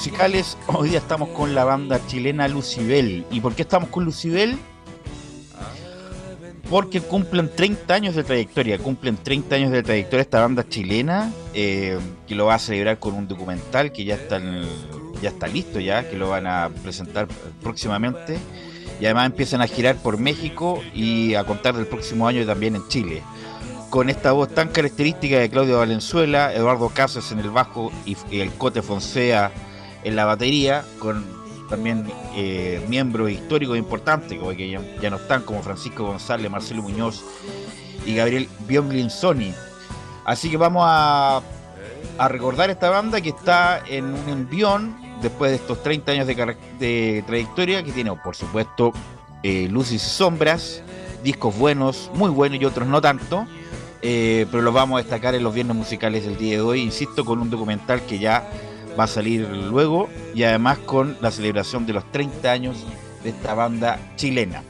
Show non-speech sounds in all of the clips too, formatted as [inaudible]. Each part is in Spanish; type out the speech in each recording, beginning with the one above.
Musicales, hoy día estamos con la banda chilena Lucibel. ¿Y por qué estamos con Lucibel? Porque cumplen 30 años de trayectoria, cumplen 30 años de trayectoria esta banda chilena, eh, que lo va a celebrar con un documental que ya está, ya está listo ya, que lo van a presentar próximamente. Y además empiezan a girar por México y a contar del próximo año también en Chile con esta voz tan característica de Claudio Valenzuela, Eduardo Casas en el bajo y, el Cote Fonsea en la batería, con también eh, miembros históricos importantes, como que ya, no están, como Francisco González, Marcelo Muñoz y Gabriel Sony Así que vamos a, a, recordar esta banda que está en un envión después de estos 30 años de, trayectoria, que tiene, por supuesto, eh, luces y sombras, discos buenos, muy buenos y otros no tanto. Eh, pero los vamos a destacar en los viernes musicales del día de hoy, insisto, con un documental que ya va a salir luego y además con la celebración de los 30 años de esta banda chilena.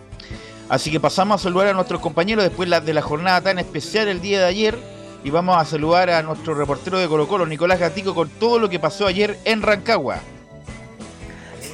Así que pasamos a saludar a nuestros compañeros después de la jornada tan especial el día de ayer y vamos a saludar a nuestro reportero de Colo Colo, Nicolás Gatico, con todo lo que pasó ayer en Rancagua.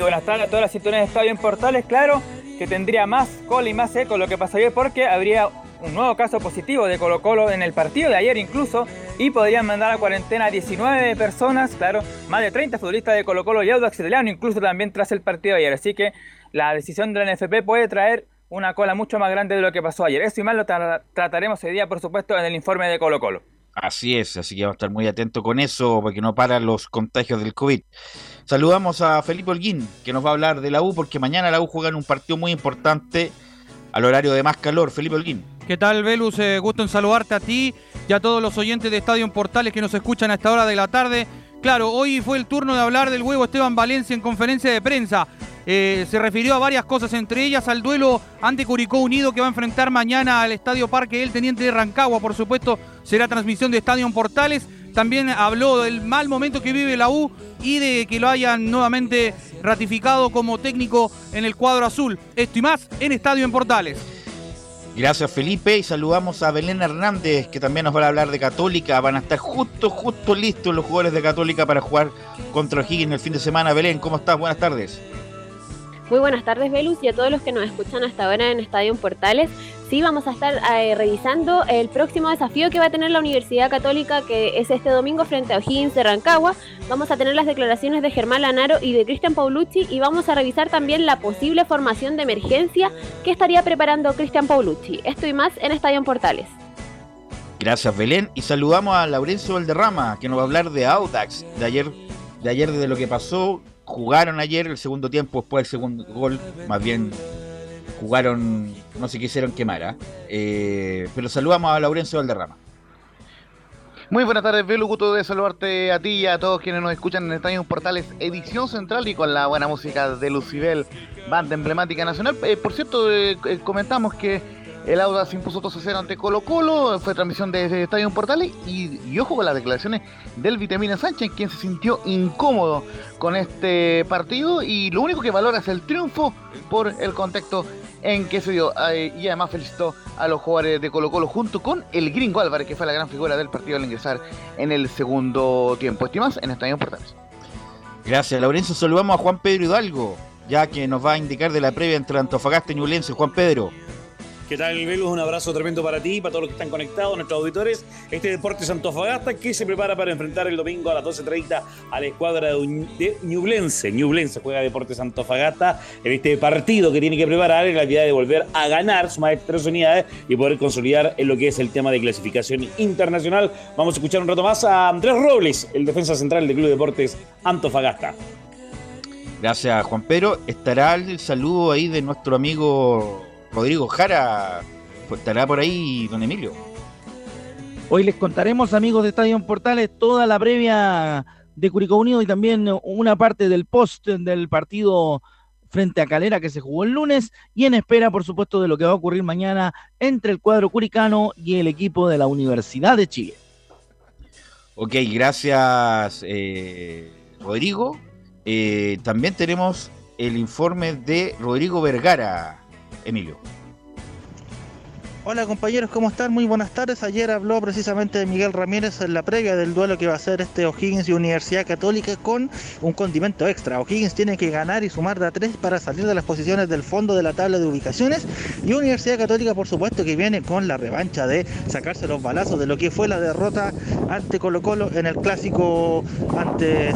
buenas tardes a todas las situaciones de Estadio en Portales, claro que tendría más cola y más eco lo que pasó ayer porque habría un nuevo caso positivo de Colo Colo en el partido de ayer incluso y podrían mandar a cuarentena a 19 personas, claro, más de 30 futbolistas de Colo Colo y Audax Italiano incluso también tras el partido de ayer. Así que la decisión de la NFP puede traer una cola mucho más grande de lo que pasó ayer. Esto y más lo trataremos hoy día, por supuesto, en el informe de Colo Colo. Así es, así que vamos a estar muy atentos con eso, porque no paran los contagios del COVID. Saludamos a Felipe Holguín, que nos va a hablar de la U, porque mañana la U juega en un partido muy importante al horario de más calor. Felipe Holguín. ¿Qué tal, Velus? Eh, gusto en saludarte a ti y a todos los oyentes de Estadio Portales que nos escuchan a esta hora de la tarde. Claro, hoy fue el turno de hablar del huevo Esteban Valencia en conferencia de prensa. Eh, se refirió a varias cosas, entre ellas al duelo ante Curicó Unido que va a enfrentar mañana al Estadio Parque El Teniente de Rancagua. Por supuesto, será transmisión de Estadio Portales. También habló del mal momento que vive la U y de que lo hayan nuevamente ratificado como técnico en el cuadro azul. Esto y más en Estadio en Portales. Gracias Felipe y saludamos a Belén Hernández que también nos va a hablar de Católica. Van a estar justo, justo listos los jugadores de Católica para jugar contra Higgins el fin de semana. Belén, ¿cómo estás? Buenas tardes. Muy buenas tardes, Velus, y a todos los que nos escuchan hasta ahora en Estadio Portales. Sí, vamos a estar eh, revisando el próximo desafío que va a tener la Universidad Católica, que es este domingo frente a O'Higgins de Rancagua. Vamos a tener las declaraciones de Germán Lanaro y de Cristian Paulucci y vamos a revisar también la posible formación de emergencia que estaría preparando Cristian Paulucci. Esto y más en Estadio Portales. Gracias, Belén. Y saludamos a Laurencio Valderrama, que nos va a hablar de Audax, de ayer, de ayer de lo que pasó jugaron ayer el segundo tiempo después del segundo gol, más bien jugaron, no se quisieron quemar, ¿ah? eh, pero saludamos a Laurencio Valderrama. Muy buenas tardes, Belu, gusto de saludarte a ti y a todos quienes nos escuchan en Estadio Portales, edición central y con la buena música de Lucibel, banda emblemática nacional. Eh, por cierto, eh, comentamos que el Audax impuso 2 a 0 ante Colo Colo, fue transmisión desde Estadio Portales y, y, ojo con las declaraciones del Vitamina Sánchez, quien se sintió incómodo con este partido y lo único que valora es el triunfo por el contexto en que se dio. Y además felicitó a los jugadores de Colo Colo junto con el Gringo Álvarez, que fue la gran figura del partido al ingresar en el segundo tiempo. Estimas en Estadio Portales. Gracias, Lorenzo. Saludamos a Juan Pedro Hidalgo, ya que nos va a indicar de la previa entre Antofagasta y Ñublense. Juan Pedro. ¿Qué tal, Velus? Un abrazo tremendo para ti, para todos los que están conectados, nuestros auditores. Este deporte Antofagasta que se prepara para enfrentar el domingo a las 12.30 a la escuadra de Ñublense. Ñublense juega Deportes Antofagasta en este partido que tiene que preparar en la idea de volver a ganar de tres unidades y poder consolidar en lo que es el tema de clasificación internacional. Vamos a escuchar un rato más a Andrés Robles, el defensa central del Club Deportes Antofagasta. Gracias, Juan Pedro. Estará el saludo ahí de nuestro amigo Rodrigo Jara pues, estará por ahí, don Emilio. Hoy les contaremos, amigos de Estadio Portales, toda la previa de Curicó Unido y también una parte del post del partido frente a Calera que se jugó el lunes y en espera, por supuesto, de lo que va a ocurrir mañana entre el cuadro curicano y el equipo de la Universidad de Chile. Ok, gracias, eh, Rodrigo. Eh, también tenemos el informe de Rodrigo Vergara. Emilio. Hola compañeros, ¿cómo están? Muy buenas tardes. Ayer habló precisamente de Miguel Ramírez en la previa del duelo que va a ser este O'Higgins y Universidad Católica con un condimento extra. O'Higgins tiene que ganar y sumar de a tres para salir de las posiciones del fondo de la tabla de ubicaciones. Y Universidad Católica, por supuesto, que viene con la revancha de sacarse los balazos de lo que fue la derrota ante Colo Colo en el clásico ante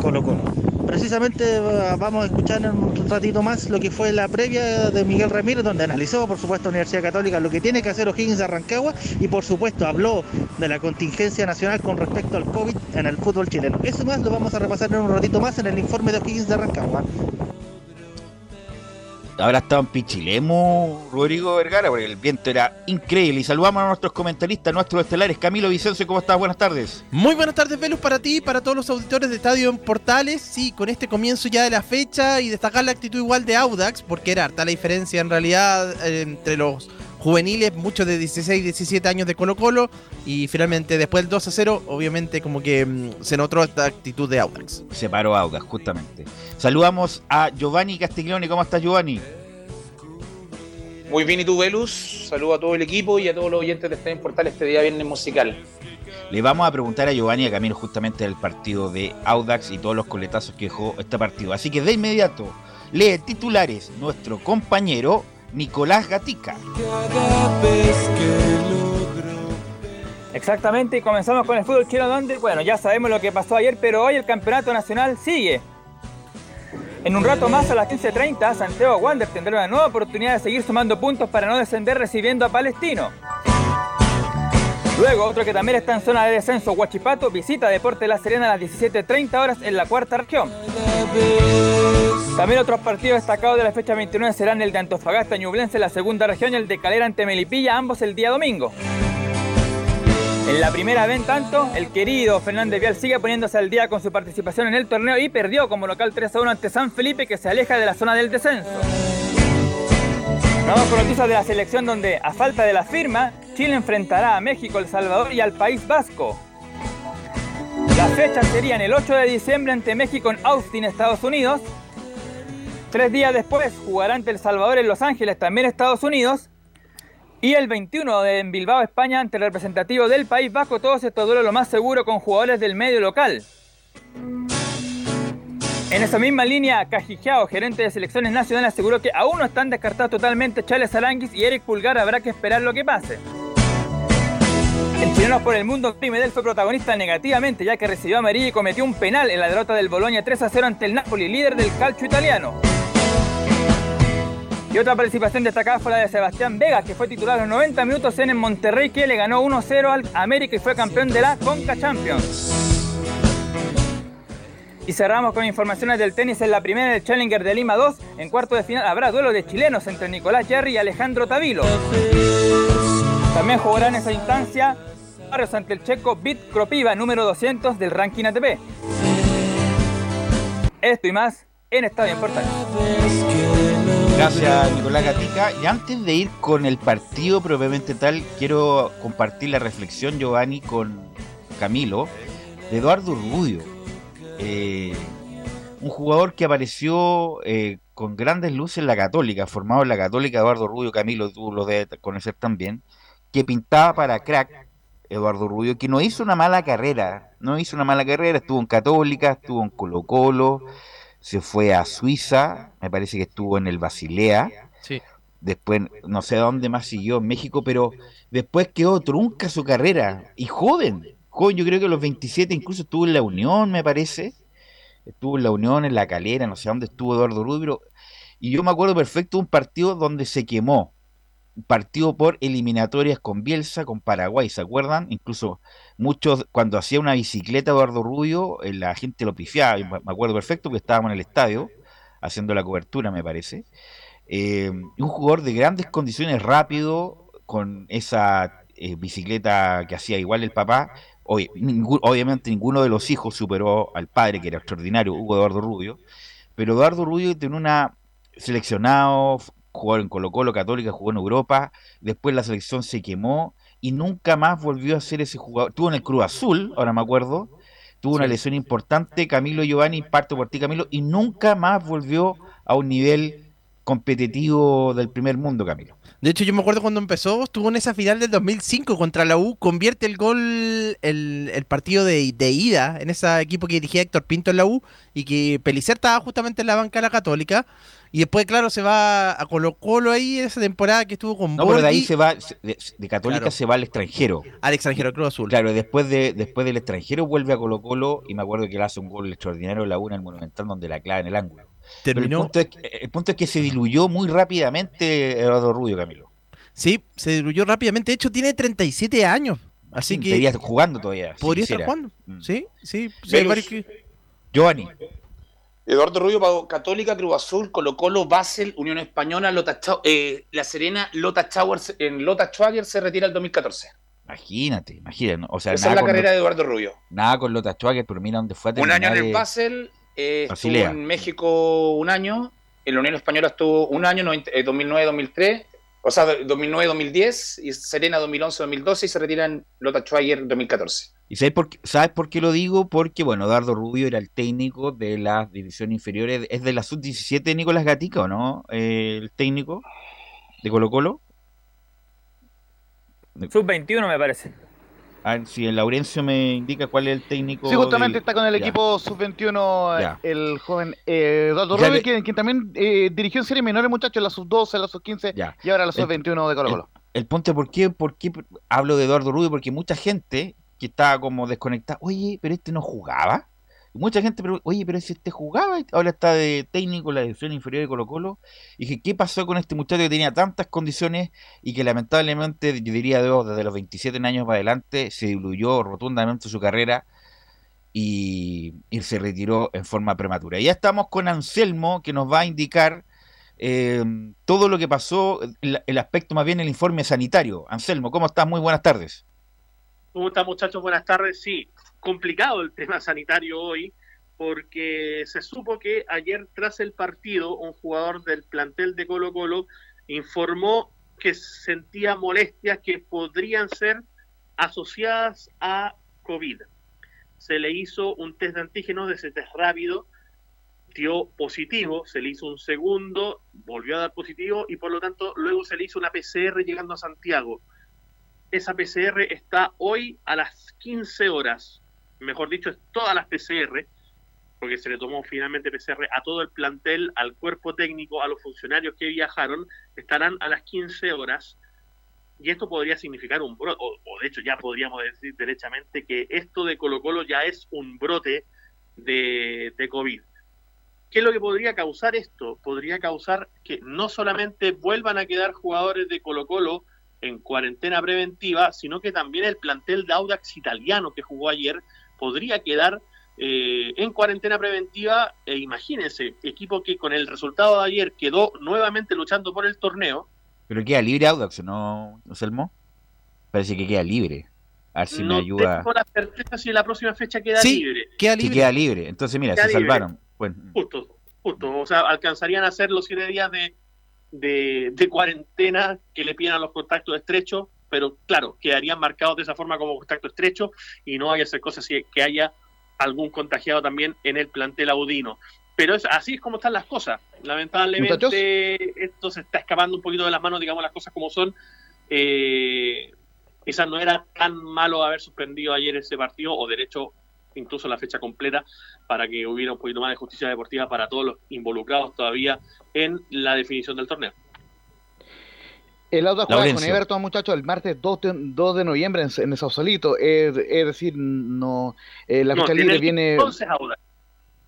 Colo Colo. Precisamente eh, vamos a escuchar en un ratito más lo que fue la previa de Miguel Ramírez, donde analizó, por supuesto, Universidad Católica lo que tiene que hacer O'Higgins de Arrancagua y, por supuesto, habló de la contingencia nacional con respecto al COVID en el fútbol chileno. Eso más lo vamos a repasar en un ratito más en el informe de O'Higgins de Arrancagua habrá estado en Pichilemu Rodrigo Vergara, porque el viento era increíble. Y saludamos a nuestros comentaristas, nuestros estelares. Camilo Vicencio, ¿cómo estás? Buenas tardes. Muy buenas tardes, Velus, para ti y para todos los auditores de Estadio en Portales. Sí, con este comienzo ya de la fecha y destacar la actitud igual de Audax, porque era harta la diferencia en realidad eh, entre los juveniles, muchos de 16, 17 años de Colo Colo, y finalmente después del 2 a 0, obviamente como que mm, se notó esta actitud de Audax. Se paró Audax, justamente. Saludamos a Giovanni Castiglione, ¿cómo estás Giovanni? Muy bien, ¿y tú, Velus? Saludo a todo el equipo y a todos los oyentes de Estadio Portal este día viernes musical. Le vamos a preguntar a Giovanni a camino justamente del partido de Audax y todos los coletazos que dejó este partido. Así que de inmediato, lee titulares nuestro compañero Nicolás Gatica. Exactamente, y comenzamos con el fútbol chino donde, bueno, ya sabemos lo que pasó ayer, pero hoy el campeonato nacional sigue. En un rato más, a las 15.30, Santiago Wander tendrá una nueva oportunidad de seguir sumando puntos para no descender recibiendo a Palestino. Luego, otro que también está en zona de descenso, Huachipato, visita Deporte La Serena a las 17.30 horas en la cuarta región. También otros partidos destacados de la fecha 29 serán el de Antofagasta Ñublense en la segunda región y el de Calera ante Melipilla, ambos el día domingo. En la primera vez, tanto, el querido Fernández Vial sigue poniéndose al día con su participación en el torneo y perdió como local 3 a 1 ante San Felipe que se aleja de la zona del descenso. Vamos con noticias de la selección donde, a falta de la firma, Chile enfrentará a México, El Salvador y al País Vasco. Las fechas serían el 8 de diciembre ante México en Austin, Estados Unidos, Tres días después jugará ante El Salvador en Los Ángeles, también Estados Unidos. Y el 21 de en Bilbao, España, ante el representativo del País Vasco, todos estos duelos lo más seguro con jugadores del medio local. En esa misma línea, Cajijiao, gerente de selecciones nacionales, aseguró que aún no están descartados totalmente Chales Aranguis y Eric Pulgar, habrá que esperar lo que pase. El chileno por el mundo, Medel fue protagonista negativamente, ya que recibió amarilla y cometió un penal en la derrota del Boloña 3 a 0 ante el Napoli, líder del calcio italiano. Y otra participación destacada fue la de Sebastián Vega, que fue titular los 90 minutos en Monterrey, que le ganó 1-0 al América y fue campeón de la Conca Champions. Y cerramos con informaciones del tenis en la primera del Challenger de Lima 2. En cuarto de final habrá duelo de chilenos entre Nicolás Jerry y Alejandro Tavilo. También jugarán en esa instancia Barrios ante el checo Bit Kropiva, número 200 del ranking ATP. Esto y más en Estadio en Portales. Gracias, Nicolás Gatica. Y antes de ir con el partido propiamente tal, quiero compartir la reflexión, Giovanni, con Camilo, de Eduardo Rubio eh, un jugador que apareció eh, con grandes luces en la Católica, formado en la Católica, Eduardo Rubio, Camilo, tú lo debes conocer también, que pintaba para crack, Eduardo Rubio, que no hizo una mala carrera, no hizo una mala carrera, estuvo en Católica, estuvo en Colo Colo, se fue a Suiza, me parece que estuvo en el Basilea, después no sé dónde más siguió en México, pero después quedó trunca su carrera, y joven, joven, yo creo que los 27 incluso estuvo en la Unión, me parece. Estuvo en la Unión, en la Calera, no sé dónde estuvo Eduardo Rubio. Y yo me acuerdo perfecto de un partido donde se quemó. Un partido por eliminatorias con Bielsa, con Paraguay, ¿se acuerdan? Incluso muchos, cuando hacía una bicicleta Eduardo Rubio, eh, la gente lo pifiaba. Me acuerdo perfecto que estábamos en el estadio haciendo la cobertura, me parece. Eh, un jugador de grandes condiciones, rápido, con esa eh, bicicleta que hacía igual el papá, obviamente ninguno de los hijos superó al padre, que era extraordinario, Hugo Eduardo Rubio, pero Eduardo Rubio tiene una seleccionado, jugó en Colo Colo Católica, jugó en Europa, después la selección se quemó y nunca más volvió a ser ese jugador. Tuvo en el Cruz Azul, ahora me acuerdo, tuvo una lesión importante, Camilo Giovanni, parto por ti Camilo, y nunca más volvió a un nivel competitivo del primer mundo, Camilo. De hecho, yo me acuerdo cuando empezó, estuvo en esa final del 2005 contra la U, convierte el gol, el, partido de, ida en ese equipo que dirigía Héctor Pinto en la U y que Pelicer estaba justamente en la banca de la Católica. Y después, claro, se va a Colo Colo ahí en esa temporada que estuvo con No, pero de ahí se va, de, Católica se va al extranjero. Al extranjero, Cruz Azul. Claro, después, de, después del extranjero vuelve a Colo Colo y me acuerdo que le hace un gol extraordinario en la U en el Monumental donde la clava en el ángulo. Terminó. El el punto, es, que se diluyó muy rápidamente Eduardo Rubio, Camilo. Sí, se diluyó rápidamente. De hecho, tiene 37 años. Así que. Estaría jugando todavía. Podría estar jugando. Mm. Sí, sí. Giovanni. Eduardo Rubio para Católica, Cruz Azul, Colo Colo, Basel, Unión Española, Lota eh, La Serena, Lota Towers, en Lota Schwager se retira el 2014. Imagínate, imagínate. O sea, Esa es la carrera de Eduardo Rubio. Nada con Lota Schwager, pero mira dónde fue a Un año en el Basel, eh, estuvo en México un año, en la Unión Española estuvo un año, 2009-2003, eh, o sea, 2009-2010 y Serena 2011-2012 y se retiran Lota Schwager 2014. ¿Y sabes por, qué, sabes por qué lo digo? Porque, bueno, Dardo Rubio era el técnico de las divisiones inferiores, es de la sub-17 Nicolás Gatica, ¿o no? Eh, el técnico de Colo Colo. Sub-21 me parece. Ah, si el Laurencio me indica cuál es el técnico. Sí, justamente está con el equipo sub-21 el joven eh, Eduardo Rubio, quien, también eh, dirigió en serie menores, muchachos, la sub-12, la sub-15 y ahora la sub-21 de Colo Colo. El, punto es por qué, por qué hablo de Eduardo Rubio, porque mucha gente que estaba como desconectada, oye, pero este no jugaba mucha gente pero oye, pero si este jugaba, ahora está de técnico en la división inferior de Colo Colo. Y dije, ¿qué pasó con este muchacho que tenía tantas condiciones y que lamentablemente, yo diría desde los 27 años para adelante, se diluyó rotundamente su carrera y, se retiró en forma prematura? Y ya estamos con Anselmo, que nos va a indicar eh, todo lo que pasó, el, el aspecto más bien el informe sanitario. Anselmo, ¿cómo estás? Muy buenas tardes. ¿Cómo están muchachos? Buenas tardes. Sí, complicado el tema sanitario hoy porque se supo que ayer tras el partido un jugador del plantel de Colo Colo informó que sentía molestias que podrían ser asociadas a COVID. Se le hizo un test de antígenos de ese test rápido dio positivo, se le hizo un segundo, volvió a dar positivo y por lo tanto luego se le hizo una PCR llegando a Santiago. Esa PCR está hoy a las 15 horas, mejor dicho, es todas las PCR, porque se le tomó finalmente PCR a todo el plantel, al cuerpo técnico, a los funcionarios que viajaron, estarán a las 15 horas. Y esto podría significar un brote, o, de hecho ya podríamos decir derechamente que esto de Colo Colo ya es un brote de, de COVID. ¿Qué es lo que podría causar esto? Podría causar que no solamente vuelvan a quedar jugadores de Colo Colo en cuarentena preventiva, sino que también el plantel de Audax italiano que jugó ayer podría quedar eh, en cuarentena preventiva. E imagínense, equipo que con el resultado de ayer quedó nuevamente luchando por el torneo. Pero queda libre Audax, ¿no, Selmo? Parece que queda libre. A ver si me ayuda. Tengo la certeza si la próxima fecha queda libre. Queda libre. queda libre. Entonces, mira, se salvaron. Justo, justo. O sea, alcanzarían a hacer los siete días de, de, cuarentena que le piden a los contactos estrechos, pero claro, quedarían marcados de esa forma como contacto estrecho y no vaya a ser cosas que haya algún contagiado también en el plantel audino. Pero es, así es como están las cosas. Lamentablemente esto se está escapando un poquito de las manos, digamos las cosas como son. Eh, quizás no era tan malo haber suspendido ayer ese partido o derecho incluso la fecha completa para que hubiera un poquito más de justicia deportiva para todos los involucrados todavía en la definición del torneo. El Audax juega con Everton, muchachos, el martes 2 de, 2 de noviembre en, en el Sausalito. Es, es, decir, no eh, la fecha libre viene. Entonces, Audax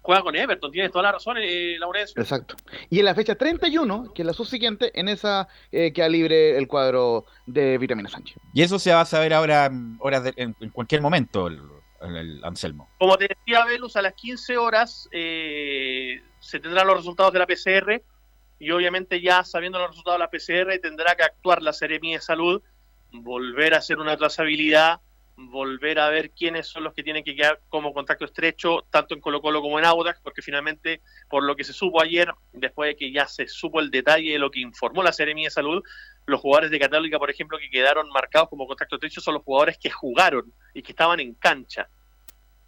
juega con Everton, tienes toda la razón, eh, Laurencio. Exacto. Y en la fecha 31, que es la subsiguiente, en esa eh, queda libre el cuadro de Vitamina Sánchez. Y eso se va a saber ahora horas en, cualquier momento, el, el, Anselmo. Como te decía Velus, a las 15 horas eh, se tendrán los resultados de la PCR y obviamente ya sabiendo los resultados de la PCR tendrá que actuar la Seremia de Salud, volver a hacer una trazabilidad, volver a ver quiénes son los que tienen que quedar como contacto estrecho, tanto en Colo Colo como en Audax, porque finalmente, por lo que se supo ayer, después de que ya se supo el detalle de lo que informó la Seremia de Salud, los jugadores de Católica, por ejemplo, que quedaron marcados como contacto estrecho son los jugadores que jugaron y que estaban en cancha.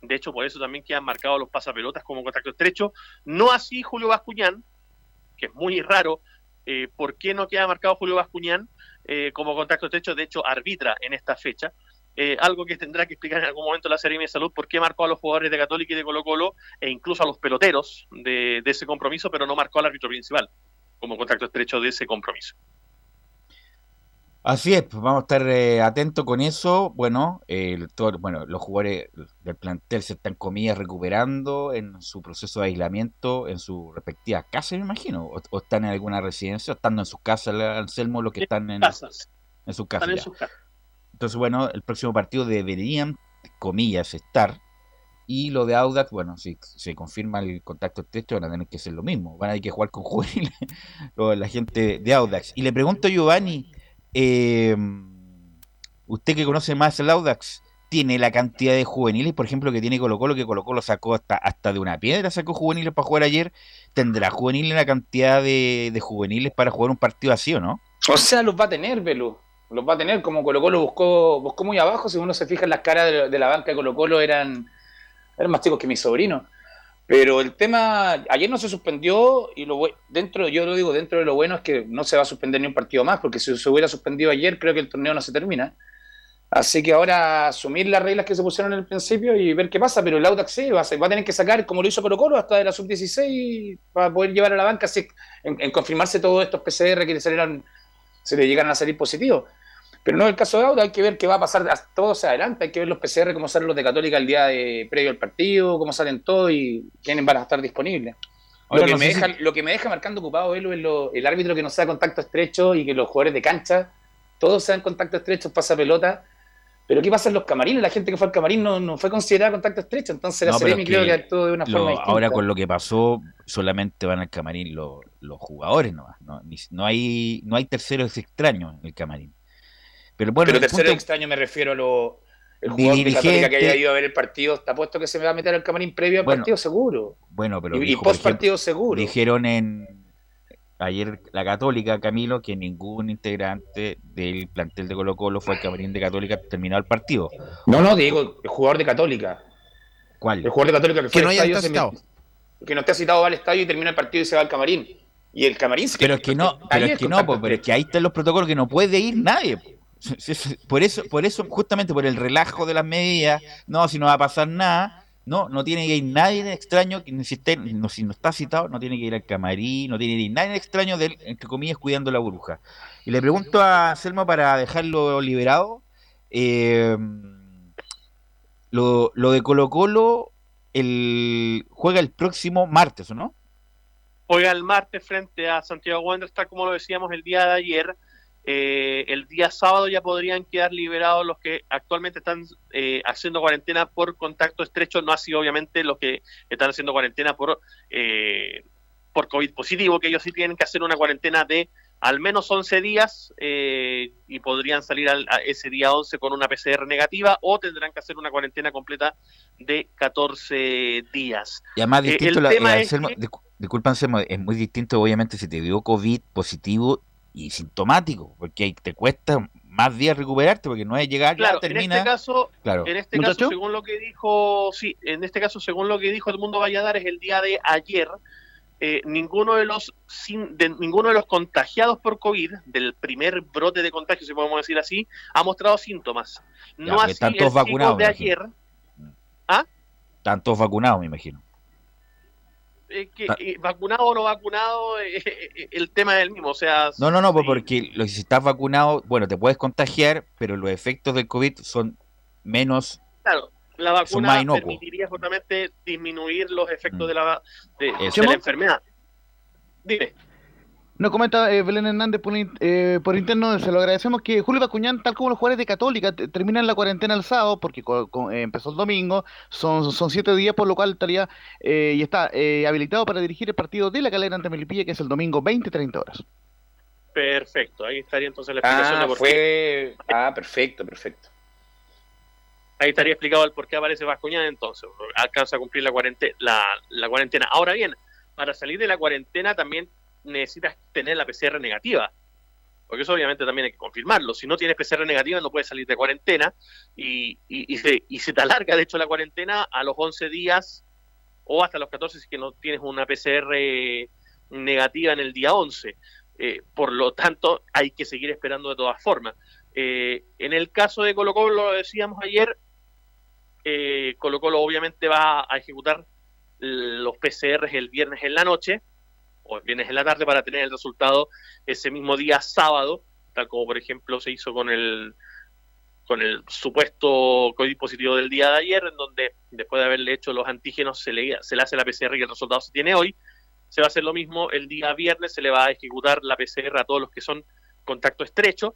De hecho, por eso también quedan marcados los pasapelotas como contacto estrecho. No así Julio Bascuñán, que es muy raro. Eh, ¿Por qué no queda marcado Julio Bascuñán eh, como contacto estrecho? De hecho, arbitra en esta fecha. Eh, algo que tendrá que explicar en algún momento la Serie de Salud, por qué marcó a los jugadores de Católica y de Colo Colo, e incluso a los peloteros de, de ese compromiso, pero no marcó al árbitro principal como contacto estrecho de ese compromiso. Así es, pues vamos a estar eh, atentos con eso. Bueno, bueno, los jugadores del plantel se están comillas recuperando en su proceso de aislamiento en sus respectivas casas, me imagino, o, están en alguna residencia, o estando en sus casas, Anselmo, los que están en, casas. en sus casas. Entonces, bueno, el próximo partido deberían, comillas, estar. Y lo de Audax, bueno, si se confirma el contacto estrecho, van a tener que ser lo mismo. Van a tener que jugar con [laughs] juveniles, la gente de Audax. Y le pregunto a Giovanni, eh, usted que conoce más el Audax, ¿tiene la cantidad de juveniles, por ejemplo, que tiene Colo Colo, que Colo Colo sacó hasta, hasta de una piedra, sacó juveniles para jugar ayer? ¿Tendrá juveniles la cantidad de, juveniles para jugar un partido así o no? O sea, los va a tener, Velo. Los va a tener, como Colo Colo buscó, buscó muy abajo, si uno se fija en las caras de, de la banca de Colo Colo eran, eran más chicos que mi sobrino. Pero el tema, ayer no se suspendió y lo dentro, yo lo digo, dentro de lo bueno es que no se va a suspender ni un partido más, porque si se hubiera suspendido ayer, creo que el torneo no se termina. Así que ahora asumir las reglas que se pusieron en el principio y ver qué pasa, pero el Audax sí, va, a, tener que sacar, como lo hizo Colo Colo, hasta de la sub-16 para poder llevar a la banca en, confirmarse todos estos PCR que le salieran, se le llegan a salir positivos. Pero no es el caso de Auda, hay que ver qué va a pasar todo se adelante, hay que ver los PCR, cómo salen los de Católica el día de, previo al partido, cómo salen todos y quiénes van a estar disponibles. lo, que me deja, lo que me deja marcando ocupado es el árbitro que no sea contacto estrecho y que los jugadores de cancha todos sean contacto estrecho, pasa pelota. Pero ¿qué pasa en los camarines? La gente que fue al camarín no, fue considerada contacto estrecho, entonces la Seremi creo que actuó de una forma distinta. Ahora con lo que pasó, solamente van al camarín los, jugadores nomás. No, no, hay, no hay terceros extraños en el camarín. Pero bueno, Pero tercero extraño me refiero a lo. El jugador de Católica que haya ido a ver el partido, está puesto que se me va a meter al camarín previo al partido seguro. Bueno, pero. Y, post partido seguro. Dijeron en. Ayer la Católica, Camilo, que ningún integrante del plantel de Colo Colo fue al camarín de Católica terminado el partido. No, no, digo, el jugador de Católica. ¿Cuál? El jugador de Católica que fue que no haya estado que no esté citado va al estadio y termina el partido y se va al camarín. Y el camarín Pero es que no, pero es que no, pero es que ahí están los protocolos que no puede ir nadie. Por eso, por eso, justamente por el relajo de las medidas, no, si no va a pasar nada, no, no tiene que ir nadie extraño, que si, no, si no está citado, no tiene que ir al camarín, no tiene que ir nadie extraño, de, entre comillas, cuidando la burbuja. Y le pregunto a Selma para dejarlo liberado, eh, lo, lo de Colo Colo el, juega el próximo martes, ¿o no? Juega el martes frente a Santiago Wanderers, tal como lo decíamos el día de ayer. Eh, el día sábado ya podrían quedar liberados los que actualmente están eh, haciendo cuarentena por contacto estrecho, no así obviamente los que están haciendo cuarentena por, eh, por COVID positivo, que ellos sí tienen que hacer una cuarentena de al menos 11 días eh, y podrían salir al, ese día 11 con una PCR negativa o tendrán que hacer una cuarentena completa de 14 días. Y además eh, distinto, la, eh, es es muy distinto obviamente si te dio COVID positivo y sintomático, porque te cuesta más días recuperarte porque no es llegar claro, termina en este caso claro. en este caso según lo que dijo sí en este caso según lo que dijo el mundo Valladar es el día de ayer eh, ninguno de los sin, de, ninguno de los contagiados por COVID del primer brote de contagio, si podemos decir así, ha mostrado síntomas. No así están todos vacunados de ayer. ¿Ah? Están todos vacunados, me imagino. Eh, que, eh, vacunado o no vacunado, el tema es el mismo. O sea, no, no, no, pues porque lo, si estás vacunado, bueno, te puedes contagiar, pero los efectos del COVID son menos claro la vacuna permitiría justamente disminuir los efectos mm. de la, de, la enfermedad. Dime. Nos comenta eh, Belén Hernández por, eh, por, interno, se lo agradecemos que Julio Bacuñán, tal como los jugadores de Católica, terminan la cuarentena el sábado, porque eh, empezó el domingo, son, son siete días, por lo cual estaría y está habilitado para dirigir el partido de la calera ante Melipilla, que es el domingo 20-30 horas. Perfecto, ahí estaría entonces la explicación ah, de fue... Ah, perfecto, perfecto. Ahí estaría explicado el por qué aparece Vascoñán entonces. Alcanza a cumplir la cuarentena, la, cuarentena. Ahora bien, para salir de la cuarentena también necesitas tener la PCR negativa. Porque eso obviamente también hay que confirmarlo. Si no tienes PCR negativa no puedes salir de cuarentena y, y, se, y se te alarga, de hecho, la cuarentena a los 11 días o hasta los 14 si que no tienes una PCR negativa en el día 11. Eh, por lo tanto, hay que seguir esperando de todas formas. Eh, en el caso de Colo Colo, lo decíamos ayer, eh, Colo Colo obviamente va a ejecutar los PCRs el viernes en la noche o el viernes en la tarde para tener el resultado ese mismo día sábado, tal como por ejemplo se hizo con el con el supuesto COVID positivo del día de ayer, en donde después de haberle hecho los antígenos se le, se le hace la PCR y el resultado se tiene hoy. Se va a hacer lo mismo el día viernes, se le va a ejecutar la PCR a todos los que son contacto estrecho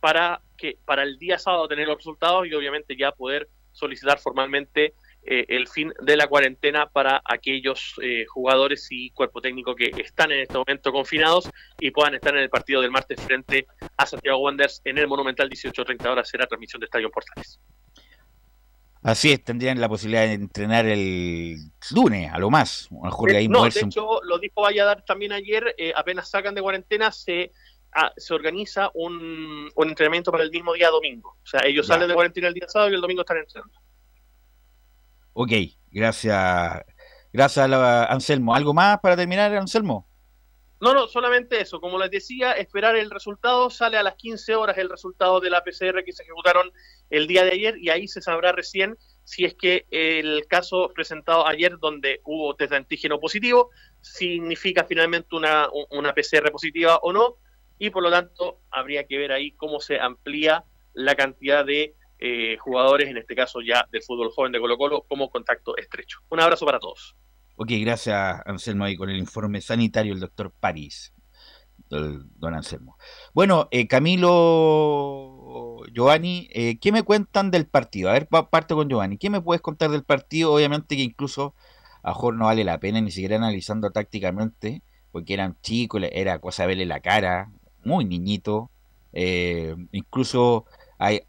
para que para el día sábado tener los resultados y obviamente ya poder solicitar formalmente eh, el fin de la cuarentena para aquellos eh, jugadores y cuerpo técnico que están en este momento confinados y puedan estar en el partido del martes frente a Santiago Wanderers en el Monumental 18.30 horas será transmisión de Estadio Portales. Así es, tendrían la posibilidad de entrenar el lunes, a lo más. A eh, no, de hecho, lo dijo Valladar también ayer, apenas sacan de cuarentena, se Ah, se organiza un, un, entrenamiento para el mismo día domingo. O sea, ellos salen de cuarentena el día sábado y el domingo están entrenando. Ok, gracias. Gracias, Anselmo. ¿Algo más para terminar, Anselmo? No, no, solamente eso. Como les decía, esperar el resultado. Sale a las 15 horas el resultado de la PCR que se ejecutaron el día de ayer y ahí se sabrá recién si es que el caso presentado ayer donde hubo test de antígeno positivo significa finalmente una, una PCR positiva o no y por lo tanto habría que ver ahí cómo se amplía la cantidad de eh, jugadores, en este caso ya del fútbol joven de Colo Colo, como contacto estrecho. Un abrazo para todos. Ok, gracias Anselmo ahí con el informe sanitario el doctor París, don Anselmo. Bueno, eh, Camilo, Giovanni, eh, ¿qué me cuentan del partido? A ver, parte con Giovanni. ¿Qué me puedes contar del partido? Obviamente que incluso a Jorge no vale la pena ni siquiera analizando tácticamente, porque eran chicos, era cosa verle la cara, muy niñito. Incluso, hay,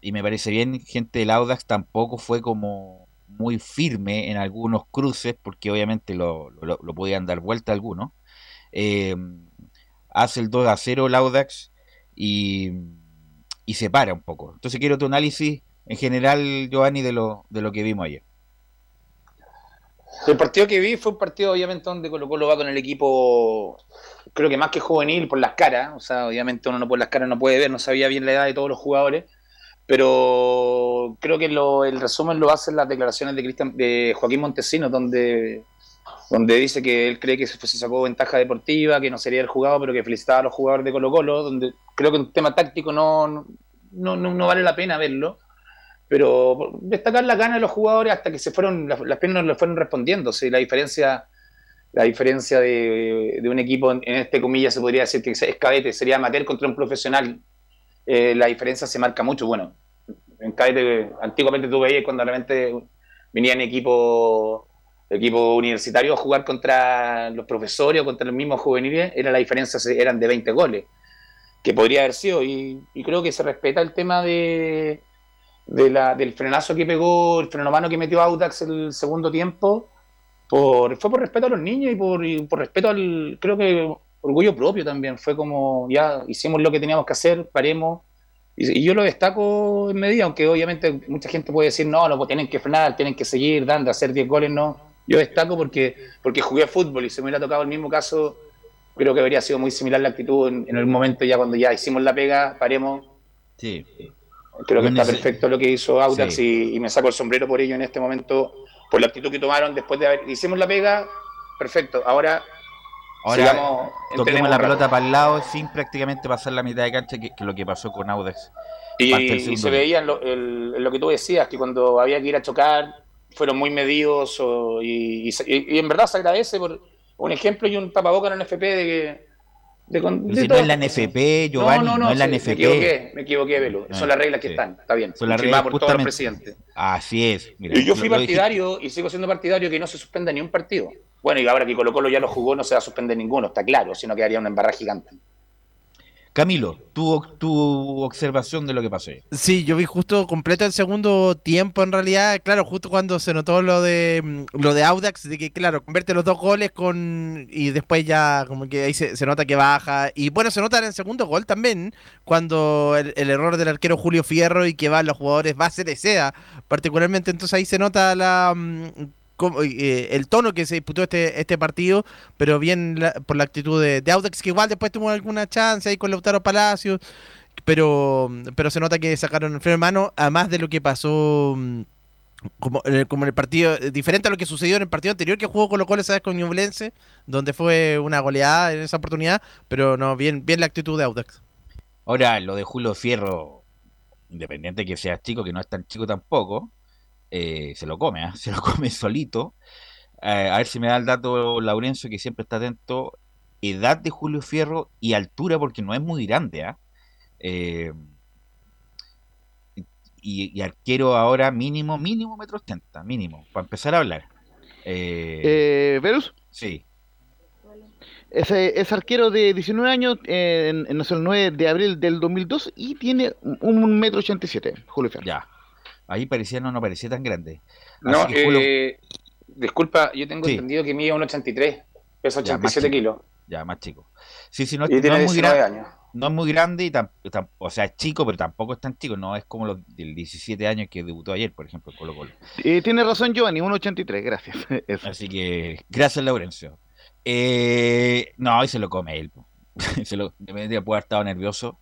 y me parece bien, gente del Audax tampoco fue como muy firme en algunos cruces, porque obviamente lo, lo, podían dar vuelta algunos. Eh, hace el 2 a 0 el Audax y, y se para un poco. Entonces quiero tu análisis en general, Giovanni, de lo, de lo que vimos ayer. El partido que vi fue un partido, obviamente, donde Colo Colo va con el equipo, creo que más que juvenil, por las caras. O sea, obviamente uno no por las caras no puede ver, no sabía bien la edad de todos los jugadores. Pero creo que el resumen lo hacen las declaraciones de, Cristian, de Joaquín Montesinos, donde, donde dice que él cree que se, sacó ventaja deportiva, que no sería el jugador, pero que felicitaba a los jugadores de Colo Colo, donde creo que un tema táctico no, no, no vale la pena verlo pero destacar la gana de los jugadores hasta que se fueron, las, las piernas le fueron respondiendo. ¿sí? La diferencia, la diferencia de, un equipo, en, este comillas se podría decir que es cadete, sería amateur contra un profesional. Eh, la diferencia se marca mucho. Bueno, en cadete, antiguamente tú veías cuando realmente venían equipos equipo universitario a jugar contra los profesores o contra los mismos juveniles, era la diferencia, eran de 20 goles, que podría haber sido. y creo que se respeta el tema de de la, del frenazo que pegó, el freno mano que metió Audax el segundo tiempo, por, fue por respeto a los niños y por, por respeto al, creo que orgullo propio también. Fue como, ya hicimos lo que teníamos que hacer, paremos. Y, yo lo destaco en medida, aunque obviamente mucha gente puede decir, no, no, pues tienen que frenar, tienen que seguir dando, hacer 10 goles, no. Yo destaco porque, porque jugué fútbol y se me hubiera tocado el mismo caso, creo que habría sido muy similar la actitud en, en el momento ya cuando ya hicimos la pega, paremos. Sí. Creo que está perfecto lo que hizo Audax y, me saco el sombrero por ello en este momento, por la actitud que tomaron después de haber. Hicimos la pega, perfecto. Ahora, Ahora toquemos la pelota para el lado sin prácticamente pasar la mitad de cancha, que, lo que pasó con Audax. Y, se veía en lo, que tú decías, que cuando había que ir a chocar, fueron muy medidos y, en verdad se agradece por un ejemplo y un tapaboca en el FP de que si no es la NFP, Giovanni, no, no, no, es la NFP. Me equivoqué, me equivoqué, Velo. Son las reglas que están, está bien. Son las reglas por todos los presidentes. Así es. Mira, yo fui partidario y sigo siendo partidario que no se suspenda ni un partido. Bueno, y ahora que Colo Colo ya lo jugó, no se va a suspender ninguno, está claro, sino que haría una embarrada gigante. Camilo, tu, tu observación de lo que pasó. Sí, yo vi justo completo el segundo tiempo en realidad, claro, justo cuando se notó lo de mm, lo de Audax, de que claro, convierte los dos goles con y después ya como que ahí se, nota que baja. Y bueno, se nota en el segundo gol también, cuando el, error del arquero Julio Fierro y que van los jugadores base de SEA, particularmente entonces ahí se nota la mm, eh, el tono que se disputó este, este partido, pero bien por la actitud de, Audax, que igual después tuvo alguna chance ahí con Lautaro Palacios, pero, pero se nota que sacaron el freno de mano, además de lo que pasó mm, como, como en el partido, eh, diferente a lo que sucedió en el partido anterior que jugó con los goles, ¿sabes? Con Ñublense, donde fue una goleada en esa oportunidad, pero no, bien, bien la actitud de Audax. Ahora, lo de Julio Fierro, independiente que sea chico, que no es tan chico tampoco, eh, se lo come, ¿ah? [laughs] se lo come solito. Eh, a ver si me da el dato Laurencio, que siempre está atento. Edad de Julio Fierro y altura, porque no es muy grande. ¿ah? Eh, y, arquero ahora mínimo, mínimo metro 80, mínimo, para empezar a hablar. Eh, ¿Verus? Sí. Es, arquero de 19 años, en, en, el 9 de abril del 2002 y tiene un metro 87, Julio Fierro. Ya. Ahí parecía, no, no parecía tan grande. no, eh, disculpa, yo tengo entendido que mide 1,83, pesa 87 kilos. Ya, más chico. Sí, sí, no, es muy grande. No es muy grande, y o sea, es chico, pero tampoco es tan chico. No es como los del 17 años que debutó ayer, por ejemplo, Colo Colo. Y tiene razón, Giovanni, 1,83, gracias. [laughs] Así que, gracias, Laurencio. Eh, no, y se lo come él. [laughs] se lo, de puede haber estado nervioso,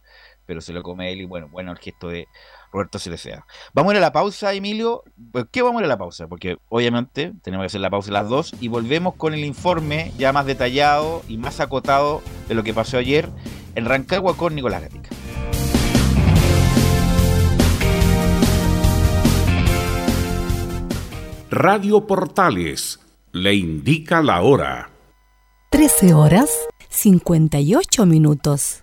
pero se lo come él. Y bueno, bueno, el gesto de Roberto se desea. Vamos a ir a la pausa, Emilio. ¿Por qué vamos a ir a la pausa? Porque obviamente tenemos que hacer la pausa las dos y volvemos con el informe ya más detallado y más acotado de lo que pasó ayer en Rancagua con Nicolás Gatica. Radio Portales le indica la hora. 13 horas 58 minutos.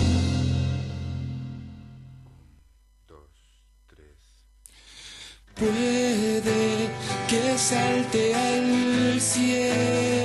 Puede que salte al cielo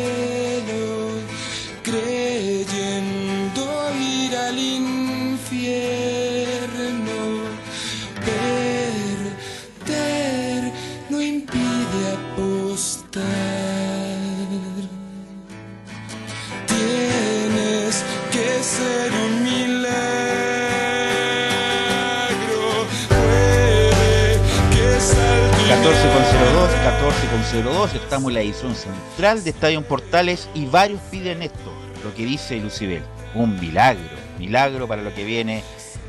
02, estamos en la edición central de Estadio Portales y varios piden esto, lo que dice Lucibel, un milagro, milagro para lo que viene,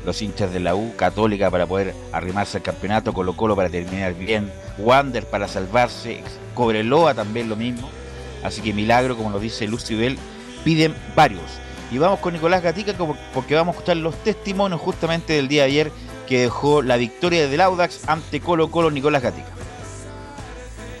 los hinchas de la U, Católica para poder arrimarse al campeonato, Colo Colo para terminar bien, Wander para salvarse, Cobreloa también lo mismo, así que milagro, como lo dice Lucibel, piden varios. Y vamos con Nicolás Gatica porque vamos a escuchar los testimonios justamente del día de ayer que dejó la victoria del Audax ante Colo Colo Nicolás Gatica.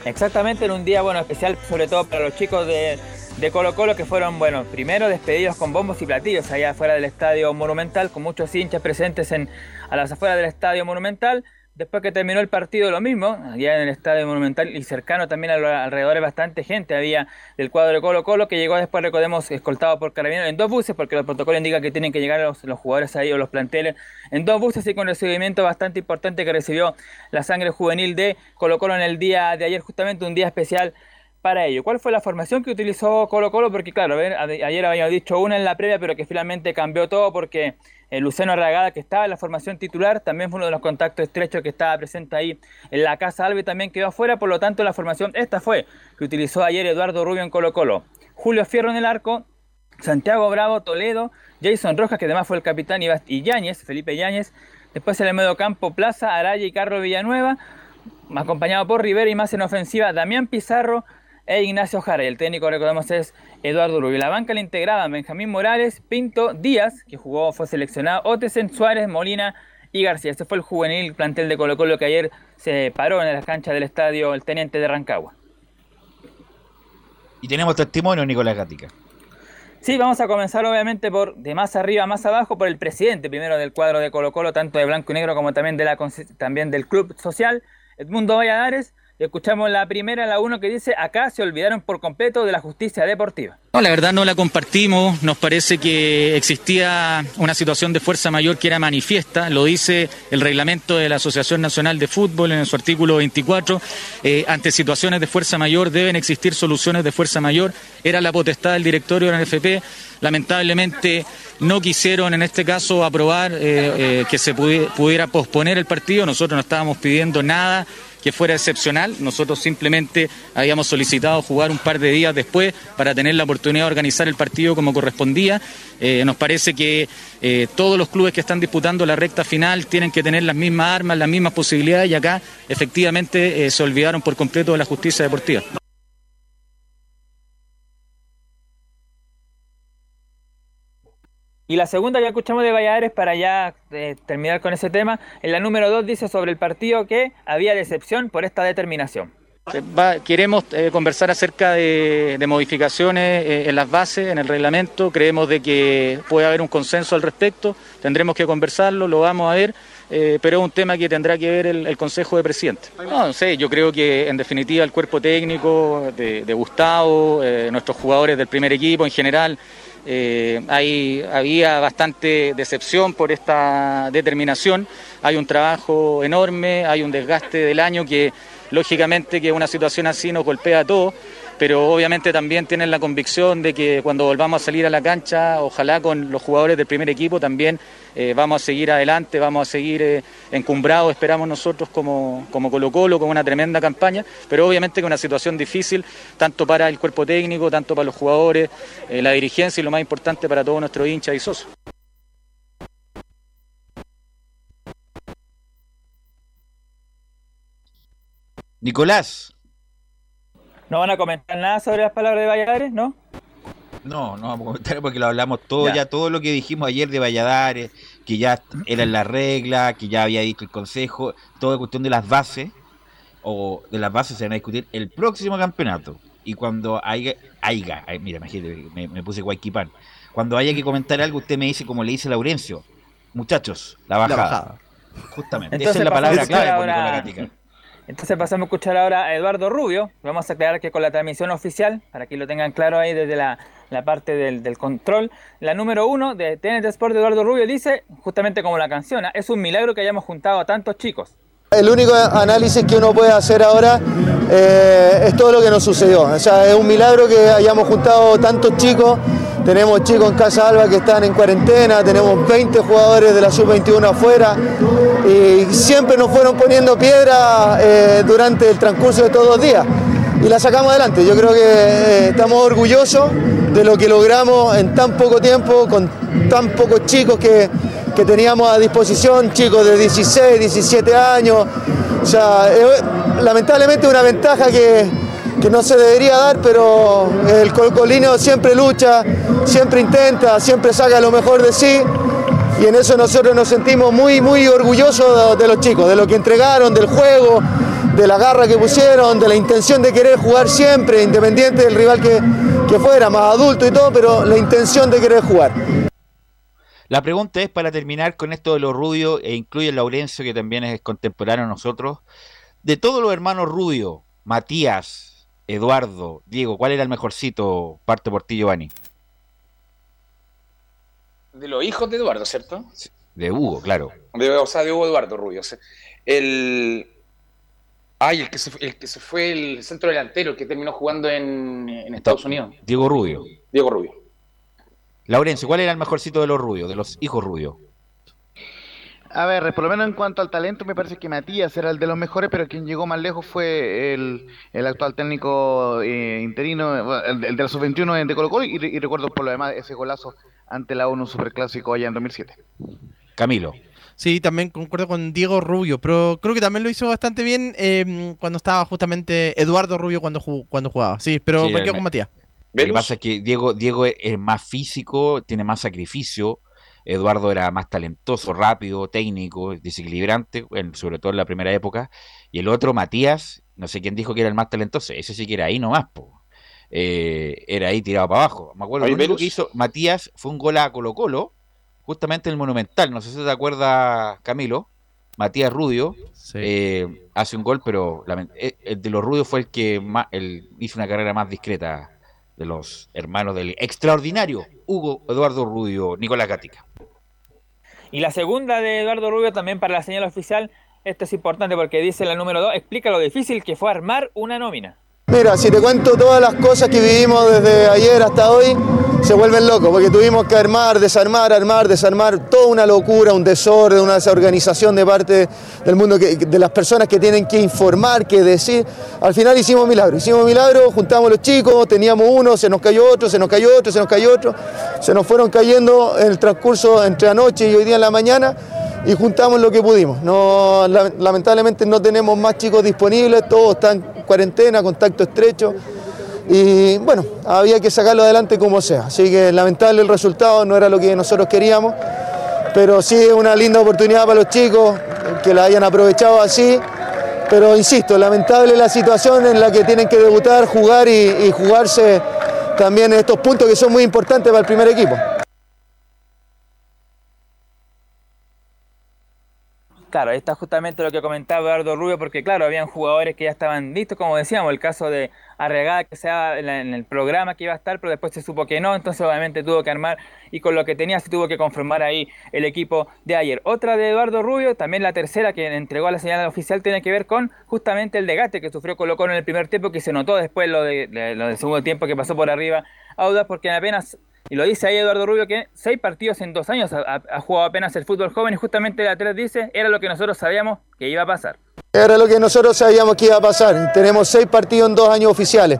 Exactamente en un día bueno especial, sobre todo para los chicos de, de Colo Colo que fueron, bueno, primero despedidos con bombos y platillos allá afuera del Estadio Monumental, con muchos hinchas presentes en, a las afueras del Estadio Monumental. Después que terminó el partido lo mismo, allá en el Estadio Monumental y cercano también a los alrededores bastante gente había del cuadro de Colo Colo que llegó después, recordemos, escoltado por carabineros en dos buses porque el protocolo indica que tienen que llegar los, los jugadores ahí o los planteles en dos buses y con recibimiento bastante importante que recibió la sangre juvenil de Colo Colo en el día de ayer, justamente un día especial para ello. ¿Cuál fue la formación que utilizó Colo Colo? Porque claro, ayer habíamos dicho una en la previa, pero que finalmente cambió todo porque el Luciano Arragada, que estaba en la formación titular, también fue uno de los contactos estrechos que estaba presente ahí en la Casa Alve, también quedó afuera, por lo tanto la formación esta fue que utilizó ayer Eduardo Rubio en Colo Colo. Julio Fierro en el arco, Santiago Bravo, Toledo, Jason Rojas, que además fue el capitán, y Yáñez, Felipe Yáñez. Después en el medio campo, Plaza, Araya y Carlos Villanueva, acompañado por Rivera y más en ofensiva, Damián Pizarro e Ignacio Jara. Y el técnico, recordemos, es Eduardo Rubio. La banca le integraba Benjamín Morales, Pinto, Díaz, que jugó, fue seleccionado, Otesen, Suárez, Molina y García. Este fue el juvenil plantel de Colo Colo que ayer se paró en la cancha del estadio El Teniente de Rancagua. Y tenemos testimonio, Nicolás Gatica. Sí, vamos a comenzar obviamente por de más arriba a más abajo por el presidente primero del cuadro de Colo Colo, tanto de blanco y negro como también, de la, consi- también del club social, Edmundo Valladares. Escuchamos la primera, la uno, que dice, acá se olvidaron por completo de la justicia deportiva. No, la verdad no la compartimos. Nos parece que existía una situación de fuerza mayor que era manifiesta. Lo dice el reglamento de la Asociación Nacional de Fútbol en su artículo 24. Eh, ante situaciones de fuerza mayor deben existir soluciones de fuerza mayor. Era la potestad del directorio de la NFP. Lamentablemente no quisieron en este caso aprobar eh, eh, que se pudi- pudiera posponer el partido. Nosotros no estábamos pidiendo nada que fuera excepcional. Nosotros simplemente habíamos solicitado jugar un par de días después para tener la oportunidad de organizar el partido como correspondía. Eh, nos parece que eh, todos los clubes que están disputando la recta final tienen que tener las mismas armas, las mismas posibilidades y acá efectivamente eh, se olvidaron por completo de la justicia deportiva. Y la segunda que escuchamos de Valladares para ya eh, terminar con ese tema, en la número 2 dice sobre el partido que había decepción por esta determinación. Va- queremos eh, conversar acerca de, modificaciones eh, en las bases, en el reglamento. Creemos de que puede haber un consenso al respecto. Tendremos que conversarlo, lo vamos a ver, eh, pero es un tema que tendrá que ver el, Consejo de Presidentes. No, no sé, yo creo que en definitiva el cuerpo técnico de, Gustavo, eh, nuestros jugadores del primer equipo en general, eh, hay, había bastante decepción por esta determinación. Hay un trabajo enorme, hay un desgaste del año que lógicamente que una situación así nos golpea a todos, pero obviamente también tienen la convicción de que cuando volvamos a salir a la cancha, ojalá con los jugadores del primer equipo también eh, vamos a seguir adelante, vamos a seguir eh, encumbrados, esperamos nosotros como, como Colo Colo, con una tremenda campaña, pero obviamente que una situación difícil, tanto para el cuerpo técnico, tanto para los jugadores, eh, la dirigencia y lo más importante para todos nuestros hinchas y socios. Nicolás. ¿No van a comentar nada sobre las palabras de Valladares, no? No, no vamos a comentar porque lo hablamos todo, Ya. ya. todo lo que dijimos ayer de Valladares, que ya era la regla, que ya había dicho el Consejo, toda cuestión de las bases, o de las bases se van a discutir el próximo campeonato. Y cuando haya, haya ay, mira, imagínate, me, me puse guayquipán. Cuando haya que comentar algo, usted me dice como le dice Laurencio, muchachos, la bajada. bajada. Justamente, Entonces esa es la palabra clave por ahora- Nicolás Gatica. Entonces pasamos a escuchar ahora a Eduardo Rubio. Vamos a aclarar que con la transmisión oficial, para que lo tengan claro ahí desde la, la parte del, del control, la número uno de TNT Sport de Eduardo Rubio dice, justamente como la canción, ¿ah? es un milagro que hayamos juntado a tantos chicos. El único análisis que uno puede hacer ahora eh, es todo lo que nos sucedió. O sea, es un milagro que hayamos juntado tantos chicos. Tenemos chicos en Casa Alba que están en cuarentena, tenemos 20 jugadores de la sub-21 afuera y siempre nos fueron poniendo piedra eh, durante el transcurso de todos los días y la sacamos adelante. Yo creo que eh, estamos orgullosos de lo que logramos en tan poco tiempo, con tan pocos chicos que, que teníamos a disposición, chicos de 16, 17 años. O sea, es lamentablemente una ventaja que, que no se debería dar, pero el colcolino siempre lucha, siempre intenta, siempre saca lo mejor de sí. Y en eso nosotros nos sentimos muy, muy orgullosos de, de los chicos, de lo que entregaron, del juego, de la garra que pusieron, de la intención de querer jugar siempre, independiente del rival que, que fuera, más adulto y todo, pero la intención de querer jugar. La pregunta es para terminar con esto de los Rubio, e incluye a Laurencio, que también es contemporáneo a nosotros. De todos los hermanos Rubio, Matías, Eduardo, Diego, ¿cuál era el mejorcito? Parte por ti, Giovanni. De los hijos de Eduardo, ¿cierto? De Hugo, claro. De- o sea, de Hugo Eduardo Rubio. o sea, el. Ay, el que, se, fue- el que se fue el centro delantero, el que terminó jugando en, en Estados Unidos. Diego Rubio. Diego Rubio. Laurencio, ¿cuál era el mejorcito de los Rubio, de los hijos Rubio? A ver, por lo menos en cuanto al talento, me parece que Matías era el de los mejores, pero quien llegó más lejos fue el, el actual técnico eh, interino, el, el de la sub-21 de Colo Colo, y, y recuerdo por lo demás ese golazo ante la ONU Superclásico allá en 2007. Camilo. Sí, también concuerdo con Diego Rubio, pero creo que también lo hizo bastante bien eh, cuando estaba justamente Eduardo Rubio cuando, ju- cuando jugaba. Sí, pero Sí, me quedo con Matías. Lo que pasa es que Diego, Diego es- más físico, tiene más sacrificio. Eduardo era más talentoso, rápido, técnico, desequilibrante, bueno, sobre todo en la primera época. Y el otro, Matías, no sé quién dijo que era el más talentoso, ese sí que era ahí nomás, po. Eh, era ahí tirado para abajo. Me acuerdo, lo único que hizo Matías fue un gol a Colo Colo, justamente en el Monumental. No sé si te acuerdas, Camilo. Matías Rudio eh, hace un gol, pero eh, el de los Rudios fue el que más, el, hizo una carrera más discreta de los hermanos del extraordinario Hugo Eduardo Rudio, Nicolás Gatica. Y la segunda de Eduardo Rubio también para la señal oficial, esto es importante porque dice la número 2, explica lo difícil que fue armar una nómina. Mira, si te cuento todas las cosas que vivimos desde ayer hasta hoy, se vuelven locos, porque tuvimos que armar, desarmar, armar, desarmar, toda una locura, un desorden, una desorganización de parte del mundo, de las personas que tienen que informar, que decir. Al final hicimos milagro, hicimos milagro, juntamos los chicos, teníamos uno, se nos cayó otro, se nos cayó otro, se nos cayó otro, se nos fueron cayendo en el transcurso entre anoche y hoy día en la mañana y juntamos lo que pudimos. No, la- lamentablemente no tenemos más chicos disponibles, todos están en cuarentena, contacto estrecho. Y bueno, había que sacarlo adelante como sea. Así que lamentable el resultado, no era lo que nosotros queríamos. Pero sí es una linda oportunidad para los chicos que la hayan aprovechado así. Pero insisto, lamentable la situación en la que tienen que debutar, jugar y, y jugarse también estos puntos que son muy importantes para el primer equipo. Claro, está justamente lo que comentaba Eduardo Rubio, porque claro, habían jugadores que ya estaban listos, como decíamos, el caso de Arregada que sea en, el programa que iba a estar, pero después se supo que no, entonces obviamente tuvo que armar y con lo que tenía se tuvo que conformar ahí el equipo de ayer. Otra de Eduardo Rubio, también la tercera que entregó la señal oficial tiene que ver con justamente el degate que sufrió Colo Colo en el primer tiempo, que se notó después lo, de- lo del segundo tiempo que pasó por arriba Audas, porque apenas y lo dice ahí Eduardo Rubio que seis partidos en dos años ha, jugado apenas el fútbol joven y justamente la 3 dice era lo que nosotros sabíamos que iba a pasar. Era lo que nosotros sabíamos que iba a pasar. Tenemos seis partidos en dos años oficiales.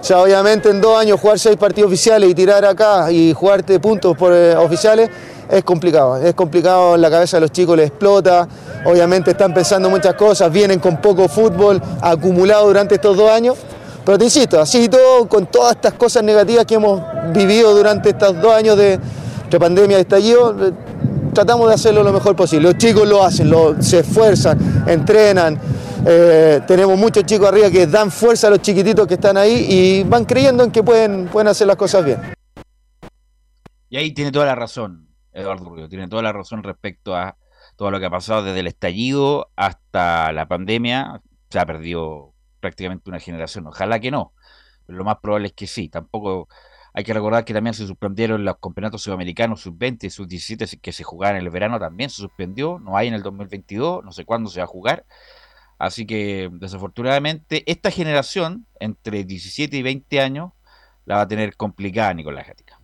O sea, obviamente en dos años jugar seis partidos oficiales y tirar acá y jugarte puntos por, eh, oficiales es complicado. Es complicado, la cabeza de los chicos les explota. Obviamente están pensando muchas cosas, vienen con poco fútbol acumulado durante estos dos años. Pero te insisto, así y todo, con todas estas cosas negativas que hemos vivido durante estos dos años de, de pandemia, de estallido, eh, tratamos de hacerlo lo mejor posible. Los chicos lo hacen, lo- se esfuerzan, entrenan. eh, tenemos muchos chicos arriba que dan fuerza a los chiquititos que están ahí y van creyendo en que pueden, pueden hacer las cosas bien. Y ahí tiene toda la razón, Eduardo Rubio, tiene toda la razón respecto a todo lo que ha pasado desde el estallido hasta la pandemia. Se ha perdido prácticamente una generación. Ojalá que no, pero lo más probable es que sí. Tampoco hay que recordar que también se suspendieron los campeonatos sudamericanos sub-20 y sub-17 que se jugaban en el verano también se suspendió. No hay en el 2022, no sé cuándo se va a jugar. Así que desafortunadamente esta generación entre 17 y 20 años la va a tener complicada Nicolás Gatica.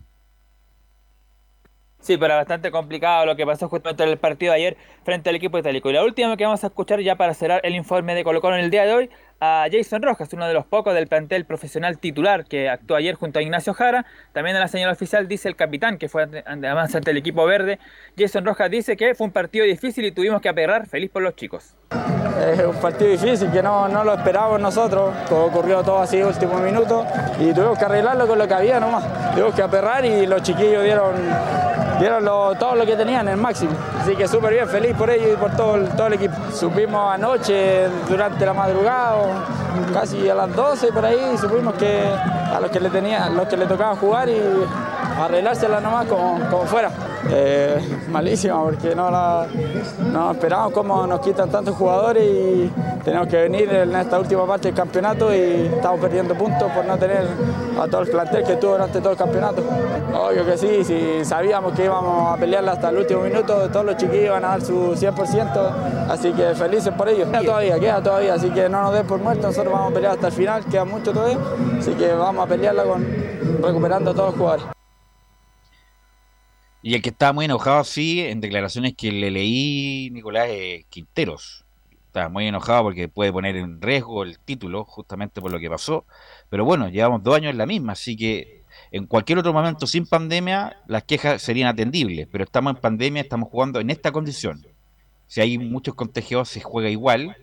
Sí, pero bastante complicado lo que pasó justamente en el partido de ayer frente al equipo itálico. Y la última que vamos a escuchar ya para cerrar el informe de Colo Colo en el día de hoy, a Jason Rojas, uno de los pocos del plantel profesional titular que actuó ayer junto a Ignacio Jara. También en la señal oficial dice el capitán, que fue además ante el equipo verde. Jason Rojas dice que fue un partido difícil y tuvimos que aperrar, feliz por los chicos. Es un partido difícil que no, no lo esperábamos nosotros, todo ocurrió todo así último minuto y tuvimos que arreglarlo con lo que había nomás. Tuvimos que aperrar y los chiquillos dieron, dieron lo- todo lo que tenían, el máximo. Así que súper bien, feliz por ellos y por todo todo el equipo. Supimos anoche, durante la madrugada, casi a las 12 por ahí, supimos que a los que le, tenía, los que le tocaba jugar y arreglársela nomás como, como fuera. Eh, malísima porque no, la, no esperamos cómo nos quitan tantos jugadores y tenemos que venir en esta última parte del campeonato y estamos perdiendo puntos por no tener a todo el plantel que tuvo durante todo el campeonato. Obvio que sí, si sabíamos que íbamos a pelearla hasta el último minuto, todos los chiquillos iban a dar su 100%, así que felices por ellos. Queda todavía, queda todavía, así que no nos den por muertos, nosotros vamos a pelear hasta el final, queda mucho todavía, así que vamos a pelearla con recuperando a todos los jugadores. Y el que estaba muy enojado, sí, en declaraciones que le leí, Nicolás eh, Quinteros. Estaba muy enojado porque puede poner en riesgo el título, justamente por lo que pasó. Pero bueno, llevamos dos años en la misma, así que en cualquier otro momento sin pandemia, las quejas serían atendibles. Pero estamos en pandemia, estamos jugando en esta condición. Si hay muchos contagiados, se juega igual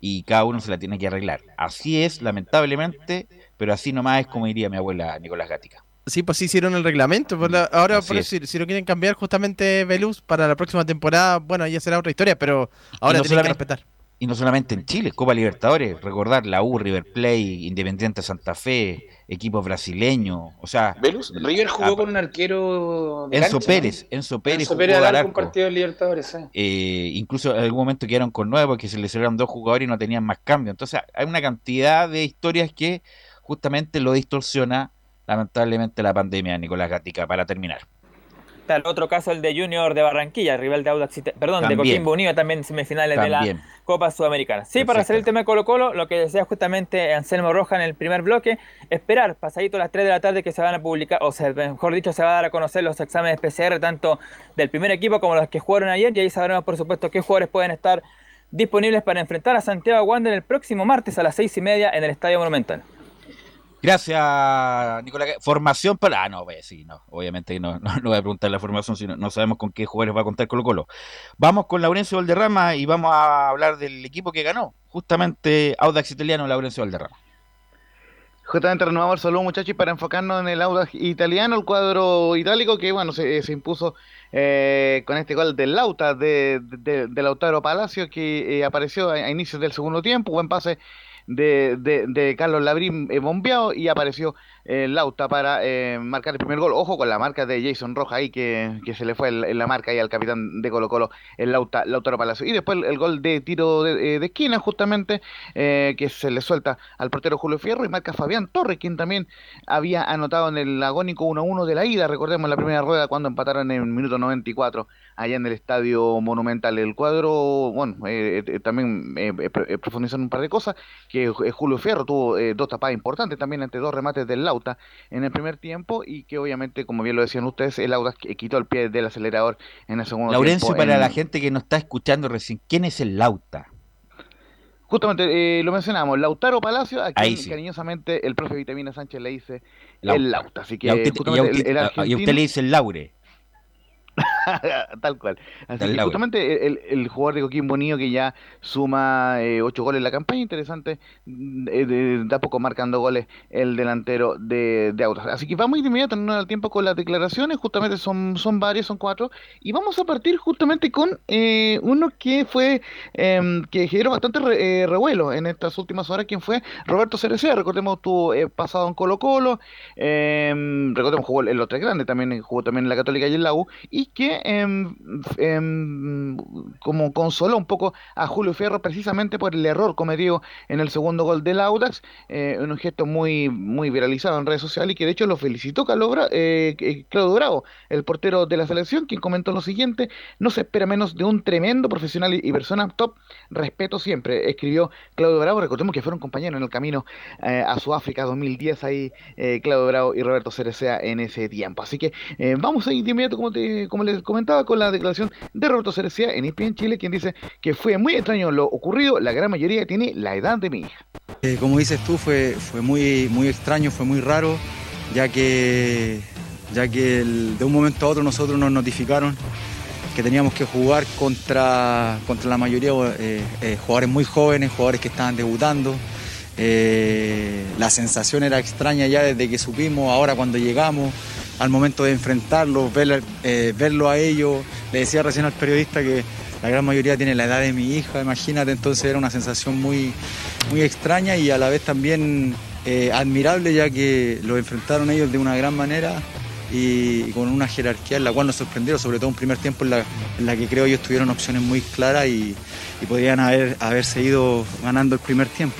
y cada uno se la tiene que arreglar. Así es, lamentablemente, pero así nomás es como diría mi abuela Nicolás Gatica. Sí, pues sí hicieron el reglamento. por la- ahora, por es. eso, si, si lo quieren cambiar justamente Velus para la próxima temporada, bueno, ya será otra historia, pero ahora Y tienen no que respetar. Y no solamente en Chile, Copa Libertadores, recordar la U, River Plate, Independiente Santa Fe, equipos brasileños, o sea, Velus, River jugó ah, con un arquero. de Enzo cancha, ¿no? Pérez, Enzo Pérez Enzo jugó Pérez al un partido de Libertadores. Eh, incluso en algún momento quedaron con nueve porque se lesionaron dos jugadores y no tenían más cambio. Entonces hay una cantidad de historias que justamente lo distorsiona lamentablemente la pandemia, Nicolás Gatica, para terminar. Claro, otro caso el de Junior de Barranquilla, rival de Audax, perdón, También. de Coquimbo Unido, también semifinales de También. la Copa Sudamericana. Sí, para hacer el tema de Colo Colo, lo que decía justamente Anselmo Roja en el primer bloque, esperar pasadito a las 3 de la tarde que se van a publicar, o sea, mejor dicho, se va a dar a conocer los exámenes PCR tanto del primer equipo como los que jugaron ayer, y ahí sabremos por supuesto qué jugadores pueden estar disponibles para enfrentar a Santiago Wander el próximo martes a las 6 y media en el Estadio Monumental. Gracias, Nicolás. Formación para. Ah, no, pues, sí, no. Obviamente no, no, voy a preguntar la formación, sino no sabemos con qué jugadores va a contar Colo Colo. Vamos con Laurencio Valderrama y vamos a hablar del equipo que ganó. Justamente Audax Italiano, Laurencio Valderrama. Justamente renovamos el saludo muchachos para enfocarnos en el Audax italiano, el cuadro itálico que bueno se, impuso eh, con este gol del Lauta de, de Lautaro Palacio que eh, apareció a, a inicios del segundo tiempo, buen pase de, de, de Carlos Labrín eh, bombeado y apareció Lauta para eh, marcar el primer gol. Ojo con la marca de Jason Roja ahí que, se le fue el- la marca ahí al capitán de Colo Colo, el Lauta, Lautaro Palacio. Y después el, gol de tiro de, eh, esquina justamente eh, que se le suelta al portero Julio Fierro y marca Fabián Torres, quien también había anotado en el agónico 1-1 de la ida, recordemos la primera rueda cuando empataron en el minuto 94 allá en el Estadio Monumental. El cuadro, bueno, eh, eh, también eh, eh, eh, un par de cosas, que eh, Julio Fierro tuvo eh, dos tapadas importantes también ante dos remates del Lauta en el primer tiempo y que obviamente, como bien lo decían ustedes, el Lauta qu- quitó el pie del acelerador en el segundo Laurencio, tiempo. para en- la gente que no está escuchando recién, ¿quién es el Lauta? Justamente eh, lo mencionamos, Lautaro Palacio, a quien sí. cariñosamente el profe Vitamina Sánchez le dice Lauta. el Lauta. Así que Y a usted, y a justamente usted- el, el a- y a usted le dice el Laure. [laughs] Tal cual. Así que justamente el, el jugador de Coquimbo Unido que ya suma eh, ocho goles en la campaña, interesante, mm, eh, de, da poco marcando goles el delantero de, de Audax. Así que vamos inmediato, no al tiempo con las declaraciones, justamente son, son varias, son cuatro, y vamos a partir justamente con eh, uno que fue, em, que generó bastante re- eh, revuelo en estas últimas horas, quien fue Roberto Cerecea, recordemos tuvo eh, pasado en Colo Colo, em, recordemos jugó en los tres grandes, también jugó también en la Católica y en la U, y que em, em, como consoló un poco a Julio Fierro precisamente por el error cometido en el segundo gol del Audax, eh, un gesto muy muy viralizado en redes sociales y que de hecho lo felicitó eh, eh, Claudio Bravo, el portero de la selección, quien comentó lo siguiente, no se espera menos de un tremendo profesional y, persona top, respeto siempre, escribió Claudio Bravo, recordemos que fueron compañeros en el camino eh, a Sudáfrica 2010 ahí Claudio Bravo y Roberto Cerecea en ese tiempo, así que vamos a ir de inmediato como, te, como les comentaba con la declaración de Roberto Cerecea en ESPN Chile, quien dice que fue muy extraño lo ocurrido, la gran mayoría tiene la edad de mi hija. Eh, como dices tú, fue, fue muy, muy extraño, fue muy raro, ya que, ya que de un momento a otro nosotros nos notificaron que teníamos que jugar contra, contra la mayoría eh, eh, jugadores muy jóvenes, jugadores que estaban debutando. Eh, la sensación era extraña ya desde que supimos, ahora cuando llegamos, al momento de enfrentarlos, ver, eh, verlo a ellos. Le decía recién al periodista que la gran mayoría tiene la edad de mi hija, imagínate, entonces era una sensación muy, muy extraña y a la vez también eh, admirable ya que lo enfrentaron ellos de una gran manera y, con una jerarquía en la cual nos sorprendieron, sobre todo un primer tiempo en la, en la que creo ellos tuvieron opciones muy claras y, y podrían haber, haberse ido ganando el primer tiempo.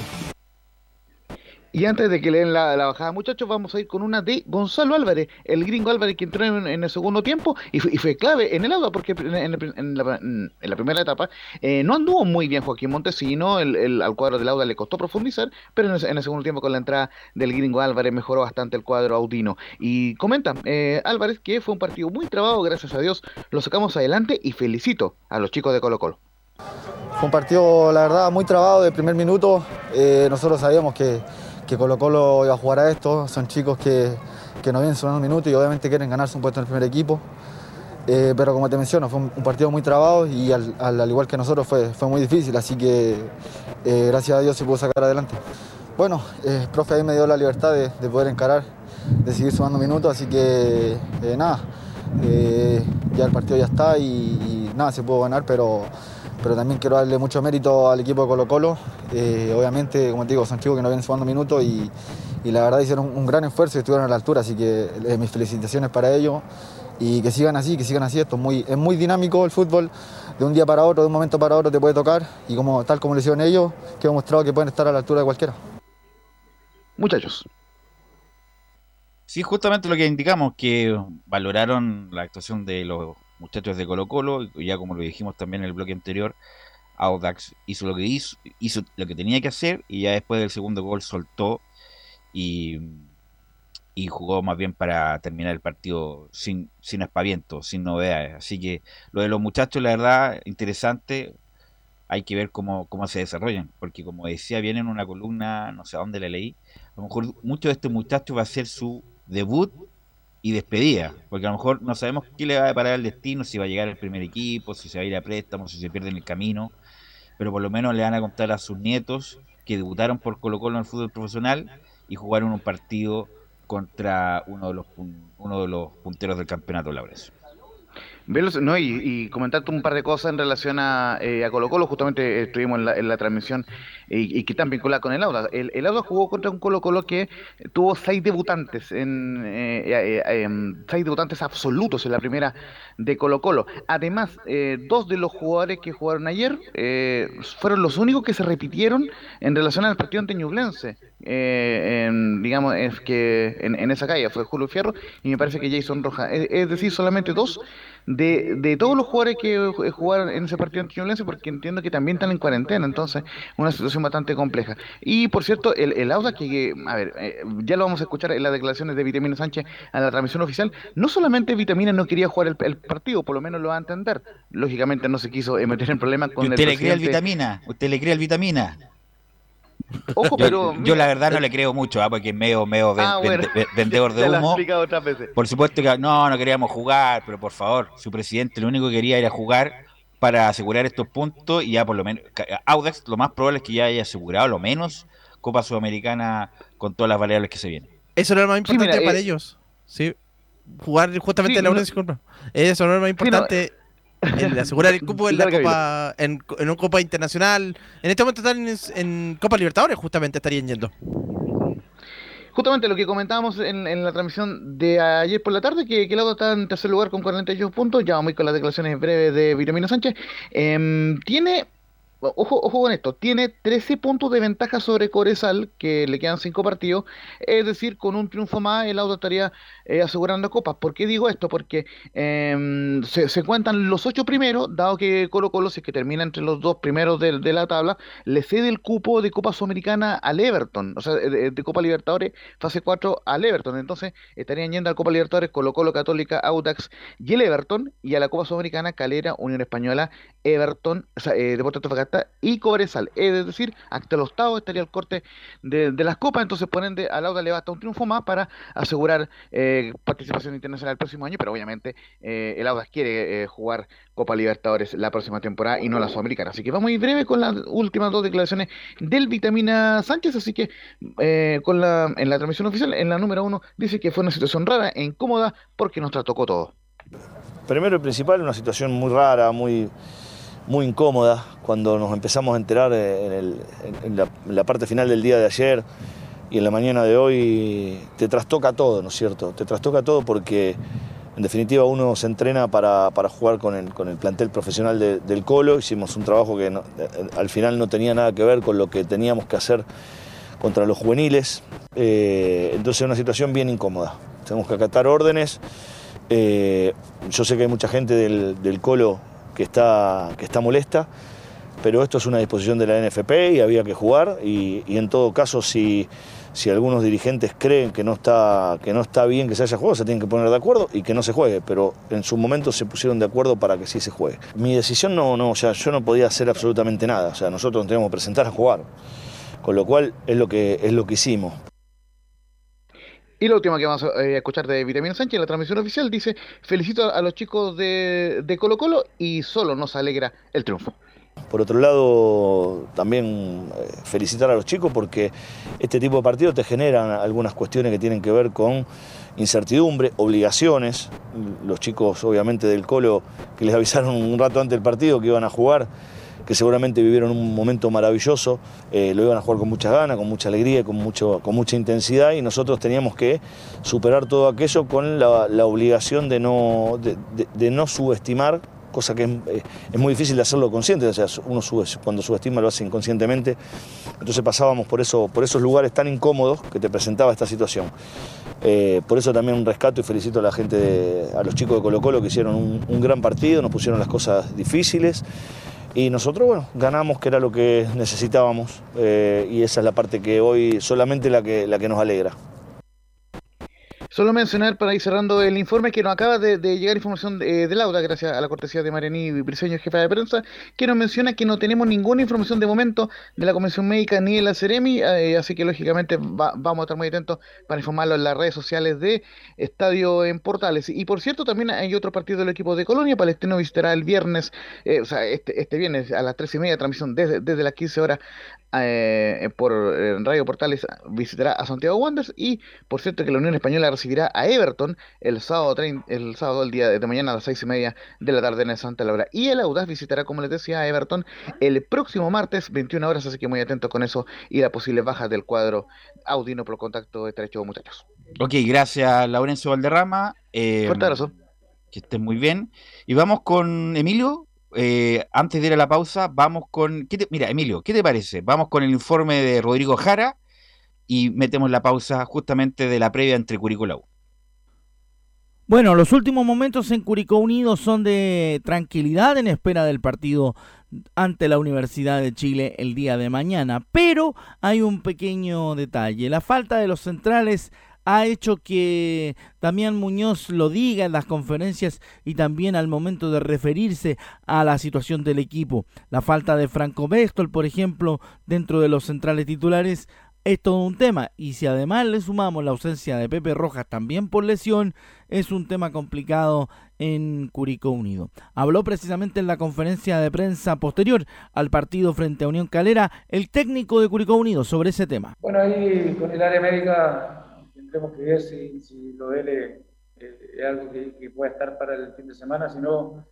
Y antes de que leen la, la bajada, muchachos, vamos a ir con una de Gonzalo Álvarez, el gringo Álvarez que entró en, el segundo tiempo y fue, clave en el agua porque en, la, primera etapa eh, no anduvo muy bien Joaquín Montesino, el, el- al cuadro del Auda le costó profundizar, pero en el, en el segundo tiempo con la entrada del gringo Álvarez mejoró bastante el cuadro audino. Y comenta eh, Álvarez que fue un partido muy trabado, gracias a Dios lo sacamos adelante y felicito a los chicos de Colo Colo. Fue un partido, la verdad, muy trabado de primer minuto. Eh, nosotros sabíamos que, que Colo Colo iba a jugar a esto. Son chicos que, que no vienen solo un minuto y obviamente quieren ganarse un puesto en el primer equipo. Eh, pero como te menciono, fue un, partido muy trabado y al, al- al igual que nosotros fue, fue muy difícil. Así que eh, gracias a Dios se pudo sacar adelante. Bueno, eh, el profe ahí me dio la libertad de, de poder encarar, de seguir sumando minutos. Así que eh, nada, eh, ya el partido ya está y, y nada, se pudo ganar, pero pero también quiero darle mucho mérito al equipo de Colo Colo. Eh, obviamente, como te digo, son chicos que no vienen sumando minutos y, la verdad hicieron un, gran esfuerzo y estuvieron a la altura, así que eh, mis felicitaciones para ellos y que sigan así, que sigan así. Esto es muy, es muy dinámico el fútbol, de un día para otro, de un momento para otro te puede tocar y como, tal como lo hicieron ellos, que han mostrado que pueden estar a la altura de cualquiera. Muchachos. Sí, justamente lo que indicamos, que valoraron la actuación de los muchachos de Colo Colo, ya como lo dijimos también en el bloque anterior, Audax hizo lo que hizo, hizo lo que tenía que hacer y ya después del segundo gol soltó y, y jugó más bien para terminar el partido sin, sin aspaviento, sin novedades. Así que lo de los muchachos, la verdad, interesante. Hay que ver cómo, cómo se desarrollan, porque como decía, viene en una columna, no sé a dónde la leí, a lo mejor muchos de estos muchachos va a ser su debut y despedida, porque a lo mejor no sabemos qué le va a deparar el destino, si va a llegar al primer equipo, si se va a ir a préstamo, si se pierde en el camino, pero por lo menos le van a contar a sus nietos que debutaron por Colo Colo en el fútbol profesional y jugaron un partido contra uno de los uno de los punteros del campeonato Laures. Velos, no, y, y, comentarte un par de cosas en relación a, eh, a Colo Colo, justamente estuvimos en la, en la transmisión y, y, que están vinculadas con el Auda. El, el Auda jugó contra un Colo Colo que tuvo seis debutantes, en, eh, eh, eh, seis debutantes absolutos en la primera de Colo Colo. Además, eh, dos de los jugadores que jugaron ayer fueron los únicos que se repitieron en relación al partido ante Ñublense. En, digamos, que en, esa calle fue Julio Fierro y me parece que Jason Rojas. Es, decir, solamente dos de, de todos los jugadores que jugaron en ese partido antiñublense, porque entiendo que también están en cuarentena, entonces una situación bastante compleja. Y por cierto, el, el Auda, que, a ver, eh, ya lo vamos a escuchar en las declaraciones de Vitamina Sánchez a la transmisión oficial, no solamente Vitamina no quería jugar el, el partido, por lo menos lo va a entender, lógicamente no se quiso meter en problemas con ¿Y usted el le cree al Vitamina? ¿Usted le cree al Vitamina? Ojo, pero. Yo, yo, la verdad no le creo mucho, ¿ah? porque es medio, medio ven, ah, bueno. [laughs] vendedor de humo. Por supuesto que no, no queríamos jugar, pero por favor, su presidente lo único que quería era jugar para asegurar estos puntos y ya por lo menos. Audax, lo más probable es que ya haya asegurado lo menos Copa Sudamericana con todas las variables que se vienen. Eso era lo más importante sí, mira, para eh, ellos. Sí. Jugar justamente sí, la Unión no, Eso era lo más importante. Sí, no, el asegurar el [laughs] cupo en la Copa en, en una Copa Internacional. En este momento están en, en, Copa Libertadores, justamente estarían yendo. Justamente lo que comentábamos en, la transmisión de ayer por la tarde, que, que el lado está en tercer lugar con 48 puntos, ya vamos con las declaraciones breves de Vitamino Sánchez. Eh, tiene Ojo, ojo con esto, tiene 13 puntos de ventaja sobre Coresal, que le quedan 5 partidos, es decir, con un triunfo más el auto estaría eh, asegurando copas. ¿Por qué digo esto? Porque eh, se, cuentan los 8 primeros, dado que Colo Colo, si es que termina entre los dos primeros de, la tabla, le cede el cupo de Copa Sudamericana al Everton, o sea, de, Copa Libertadores fase 4 al Everton. Entonces estarían yendo a Copa Libertadores Colo Colo, Católica, Audax y el Everton, y a la Copa Sudamericana Calera, Unión Española, Everton, o sea, eh, Deportes y Cobresal. Es decir, hasta el octavo estaría el corte de, las copas, entonces por ende a Lauda le basta un triunfo más para asegurar eh, participación internacional el próximo año, pero obviamente eh, el Auda quiere eh, jugar Copa Libertadores la próxima temporada y no la Sudamericana. Así que vamos muy breve con las últimas dos declaraciones del Vitamina Sánchez, así que con la, en la transmisión oficial, en la número uno, dice que fue una situación rara e incómoda porque nos tocó todo. Primero y principal, una situación muy rara, muy muy incómoda cuando nos empezamos a enterar en, el, en, la, parte final del día de ayer y en la mañana de hoy, te trastoca todo, ¿no es cierto? Te trastoca todo porque en definitiva uno se entrena para, para jugar con el, con el, plantel profesional de, del Colo, hicimos un trabajo que no, al final no tenía nada que ver con lo que teníamos que hacer contra los juveniles, eh, entonces es una situación bien incómoda, tenemos que acatar órdenes, eh, yo sé que hay mucha gente del, del Colo que está, que está molesta, pero esto es una disposición de la NFP y había que jugar y, en todo caso si, si, algunos dirigentes creen que no, está, que no está bien que se haya jugado, se tienen que poner de acuerdo y que no se juegue, pero en su momento se pusieron de acuerdo para que sí se juegue. Mi decisión no, no, o sea, yo no podía hacer absolutamente nada, o sea, nosotros nos teníamos que presentar a jugar, con lo cual es lo que, es lo que hicimos. Y la última que vamos a eh, escuchar de Vitamina Sánchez, la transmisión oficial, dice, felicito a los chicos de, de Colo Colo y solo nos alegra el triunfo. Por otro lado, también eh, felicitar a los chicos porque este tipo de partidos te generan algunas cuestiones que tienen que ver con incertidumbre, obligaciones. Los chicos, obviamente, del Colo, que les avisaron un rato antes del partido que iban a jugar, que seguramente vivieron un momento maravilloso, eh, lo iban a jugar con muchas ganas, con mucha alegría, con, mucho, con mucha intensidad y nosotros teníamos que superar todo aquello con la, obligación de no, de, no subestimar cosa que es, eh, es, muy difícil de hacerlo consciente, o sea, uno cuando subestima lo hace inconscientemente, entonces pasábamos por, eso, por esos lugares tan incómodos que te presentaba esta situación. Eh, por eso también un rescato y felicito a la gente, de, a los chicos de Colo Colo que hicieron un, un gran partido, nos pusieron las cosas difíciles. Y nosotros, bueno, ganamos, que era lo que necesitábamos, eh, y esa es la parte que hoy solamente la que, la que nos alegra. Solo mencionar para ir cerrando el informe que nos acaba de, de llegar información de, del Lauda, gracias a la cortesía de Marianí Briseño, jefa de prensa, que nos menciona que no tenemos ninguna información de momento de la Convención Médica ni de la Ceremi, eh, así que lógicamente va- vamos a estar muy atentos para informarlo en las redes sociales de Estadio en Portales. Y por cierto, también hay otro partido del equipo de Colonia, Palestino visitará el viernes, eh, o sea, este, este viernes a las tres y media, transmisión desde, las 15 horas eh, por eh, Radio Portales visitará a Santiago Wanderers y por cierto que la Unión Española recibirá a Everton el sábado el sábado el día de mañana a las seis y media de la tarde en el Santa Laura y el Audaz visitará como les decía a Everton el próximo martes 21 horas así que muy atentos con eso y las posibles bajas del cuadro Audino por contacto estrecho muchachos Ok, gracias Laurencio Valderrama. Eh, Fuerte abrazo. Que estén muy bien. Y vamos con Emilio. Eh, antes de ir a la pausa, vamos con. ¿qué te- mira, Emilio, ¿qué te parece? Vamos con el informe de Rodrigo Jara y metemos la pausa justamente de la previa entre Curicó y U. Bueno, los últimos momentos en Curicó Unido son de tranquilidad en espera del partido ante la Universidad de Chile el día de mañana. Pero hay un pequeño detalle. La falta de los centrales ha hecho que Damián Muñoz lo diga en las conferencias y también al momento de referirse a la situación del equipo. La falta de Franco Béstol, por ejemplo, dentro de los centrales titulares, es todo un tema. Y si además le sumamos la ausencia de Pepe Rojas también por lesión, es un tema complicado en Curicó Unido. Habló precisamente en la conferencia de prensa posterior al partido frente a Unión Calera el técnico de Curicó Unido sobre ese tema. Bueno, ahí con el área médica tendremos que ver si, si lo de él es, es algo que, que pueda estar para el fin de semana, si no,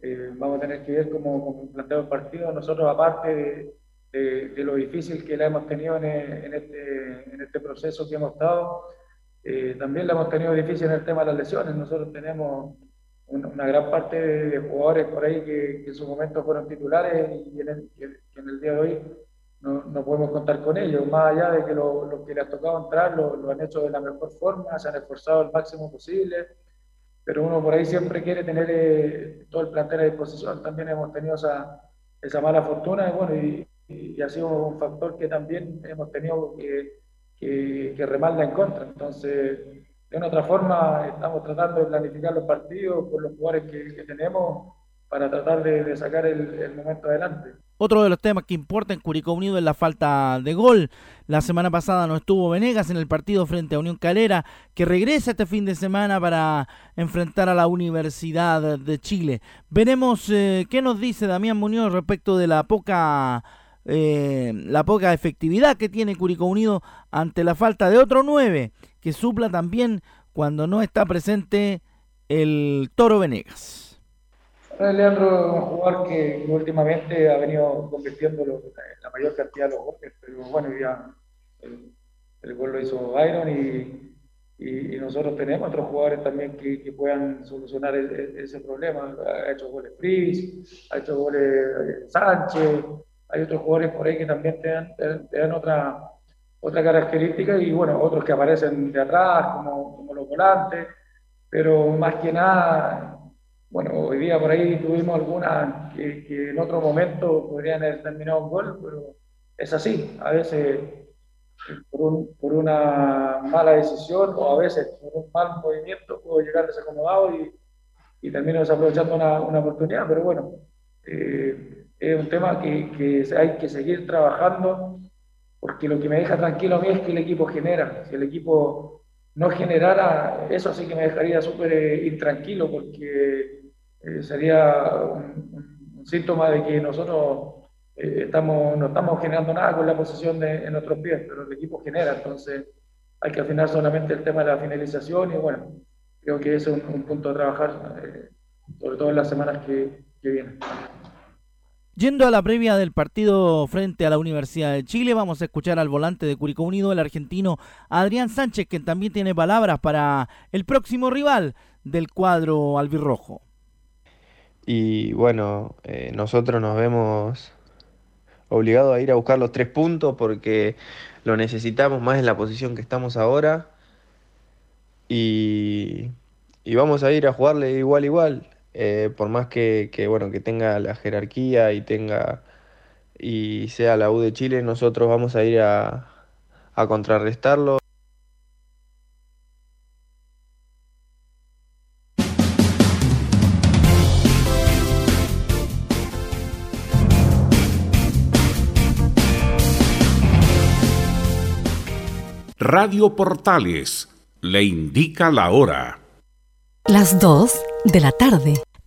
eh, vamos a tener que ver cómo, cómo plantea el partido. Nosotros, aparte de, de- de lo difícil que la hemos tenido en, en este, en este proceso que hemos estado, eh, también la hemos tenido difícil en el tema de las lesiones. Nosotros tenemos una, una gran parte de, de jugadores por ahí que, que en su momento fueron titulares y en el, que en el día de hoy no, no podemos contar con ellos, más allá de que los lo que les ha tocado entrar lo, lo han hecho de la mejor forma, se han esforzado el máximo posible, pero uno por ahí siempre quiere tener eh, todo el plantel a disposición. También hemos tenido esa, esa mala fortuna y bueno, y, y ha sido un factor que también hemos tenido que, que, que remarla en contra. Entonces, de una otra forma, estamos tratando de planificar los partidos con los jugadores que, que tenemos para tratar de, de sacar el, el momento adelante. Otro de los temas que importa en Curicó Unido es la falta de gol. La semana pasada no estuvo Venegas en el partido frente a Unión Calera, que regresa este fin de semana para enfrentar a la Universidad de Chile. Veremos eh, qué nos dice Damián Muñoz respecto de la poca eh, la poca efectividad que tiene Curicó Unido ante la falta de otro 9 que supla también cuando no está presente el Toro Venegas. Leandro es un jugador que, últimamente ha venido convirtiendo la mayor cantidad de los goles, pero bueno, ya el, el gol lo hizo Byron y, y- y nosotros tenemos otros jugadores también que, que puedan solucionar e- e- ese problema. Ha hecho goles Fritz, ha hecho goles eh, Sánchez, hay otros jugadores por ahí que también te dan, te dan- otra, otra característica y bueno, otros que aparecen de atrás como, como los volantes, pero más que nada bueno, hoy día por ahí tuvimos algunas que, que en otro momento podrían haber terminado un gol, pero es así. A veces por, un- por una mala decisión o a veces por un mal movimiento puedo llegar desacomodado y, y termino desaprovechando una, una oportunidad. Pero bueno, eh, es un tema que, hay que seguir trabajando porque lo que me deja tranquilo a mí es que el equipo genera. Si el equipo no generara, eso sí que me dejaría súper eh, intranquilo porque eh, sería un, síntoma de que nosotros eh, estamos, no estamos generando nada con la posición de, en nuestros pies, pero el equipo genera, entonces hay que afinar solamente el tema de la finalización y bueno, creo que ese es un, un punto a trabajar, sobre todo en las semanas que, que vienen. Yendo a la previa del partido frente a la Universidad de Chile, vamos a escuchar al volante de Curicó Unido, el argentino Adrián Sánchez, que también tiene palabras para el próximo rival del cuadro albirrojo. Y bueno, eh, nosotros nos vemos obligados a ir a buscar los tres puntos porque lo necesitamos más en la posición que estamos ahora. y, y vamos a ir a jugarle igual igual. Eh, por más que, que, bueno, que tenga la jerarquía y tenga y sea la U de Chile, nosotros vamos a ir a, a contrarrestarlo. Radio Portales le indica la hora. Las 2 de la tarde,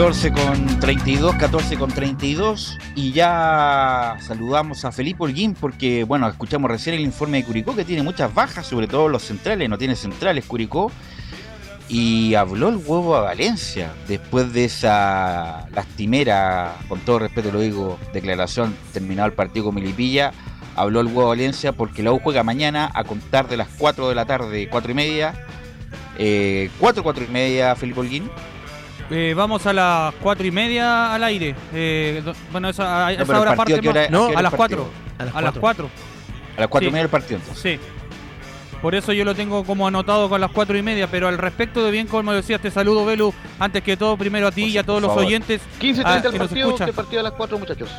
...14 con 32, 14 con 32 y ya saludamos a Felipe Holguín porque, bueno, escuchamos recién el informe de Curicó que tiene muchas bajas, sobre todo los centrales, no tiene centrales Curicó y habló el huevo a Valencia después de esa lastimera, con todo respeto lo digo, declaración terminado el partido con Milipilla, habló el huevo a Valencia porque la U juega mañana a contar de las 4 de la tarde, 4 y media, eh, 4, 4 y media Felipe Holguín. Eh, vamos a las cuatro y media al aire. Eh, do- bueno, esa, a esa pero el hora partido, parte ¿a qué hora- más- a No, a, las el cuatro. partido? A las cuatro. A las 4 y Sí. media del partido entonces. Sí. Por eso yo lo tengo como anotado con las cuatro y media, pero al respecto de bien, como decías, te saludo, Belu, antes que todo, primero a ti y a todos los favor. oyentes. 15.30 ah, el que nos partido, escuchan. que partido a las 4 muchachos.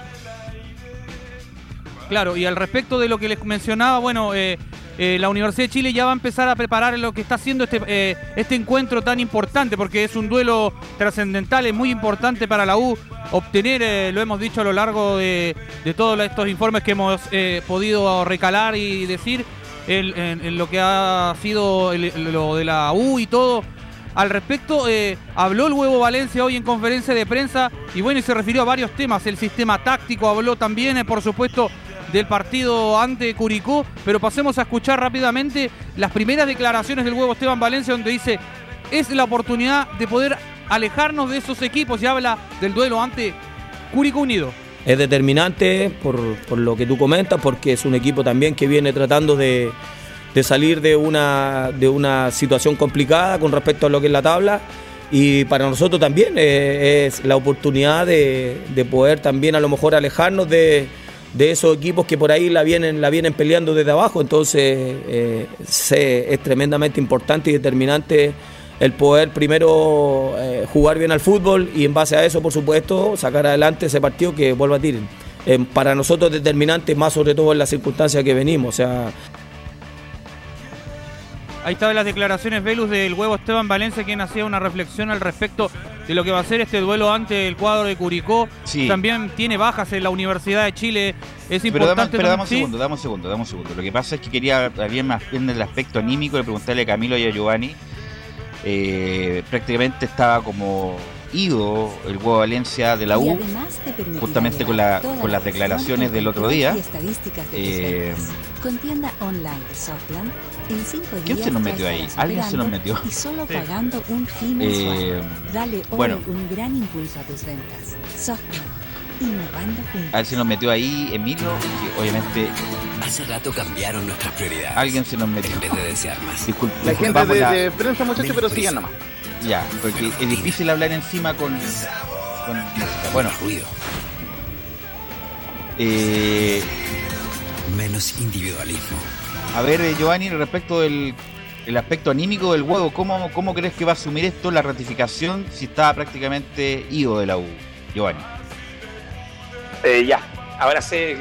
Claro, y al respecto de lo que les mencionaba, bueno, eh, eh, la Universidad de Chile ya va a empezar a preparar lo que está haciendo este, eh, este encuentro tan importante, porque es un duelo trascendental, es muy importante para la U obtener, eh, lo hemos dicho a lo largo de, de todos estos informes que hemos podido recalar y decir, en, lo que ha sido lo de la U y todo. Al respecto, habló el Huevo Valencia hoy en conferencia de prensa y bueno, y se refirió a varios temas. El sistema táctico habló también, por supuesto, del partido ante Curicó, pero pasemos a escuchar rápidamente las primeras declaraciones del Huevo Esteban Valencia, donde dice, es la oportunidad de poder alejarnos de esos equipos y habla del duelo ante Curicó Unido. es determinante por, por lo que tú comentas, porque es un equipo también que viene tratando de, de salir de una, de una situación complicada con respecto a lo que es la tabla. Y para nosotros también eh, es la oportunidad de, de poder también a lo mejor alejarnos de, de esos equipos que por ahí la vienen, la vienen peleando desde abajo. Entonces eh, se- es tremendamente importante y determinante el poder primero eh, jugar bien al fútbol y en base a eso, por supuesto, sacar adelante ese partido que vuelva a tirar. para nosotros determinante, más sobre todo en las circunstancias que venimos. O sea, Ahí estaban las declaraciones Velus del huevo Esteban Valencia, quien hacía una reflexión al respecto de lo que va a ser este duelo ante el cuadro de Curicó. Sí. También tiene bajas en la Universidad de Chile. Es Pero dame, importante pero dame un segundo, dame un segundo, dame un segundo. Lo que pasa es que quería bien más bien del aspecto anímico de preguntarle a Camilo y a Giovanni. Eh, prácticamente estaba como ido el huevo Valencia de la U, justamente con, la, con la las declaraciones del otro día. Eh, ¿Quién se nos metió ahí? Alguien se nos metió. Y solo pagando un Eh, mensual. Dale hoy bueno. un gran impulso a tus ventas. A ver si nos metió ahí Emilio, que obviamente Hace rato cambiaron nuestras prioridades. alguien se nos metió. En vez de desear más. Disculpe, La gente de, la- de prensa, muchachos, pero sigan nomás. Ya, porque es difícil hablar encima con, con música. Bueno, ruido. Eh, Menos individualismo. a ver, eh, Giovanni, respecto del el aspecto anímico del huevo, ¿cómo, ¿cómo crees que va a asumir esto la ratificación si estaba prácticamente ido de la U? Giovanni. Eh, ya, ahora sé.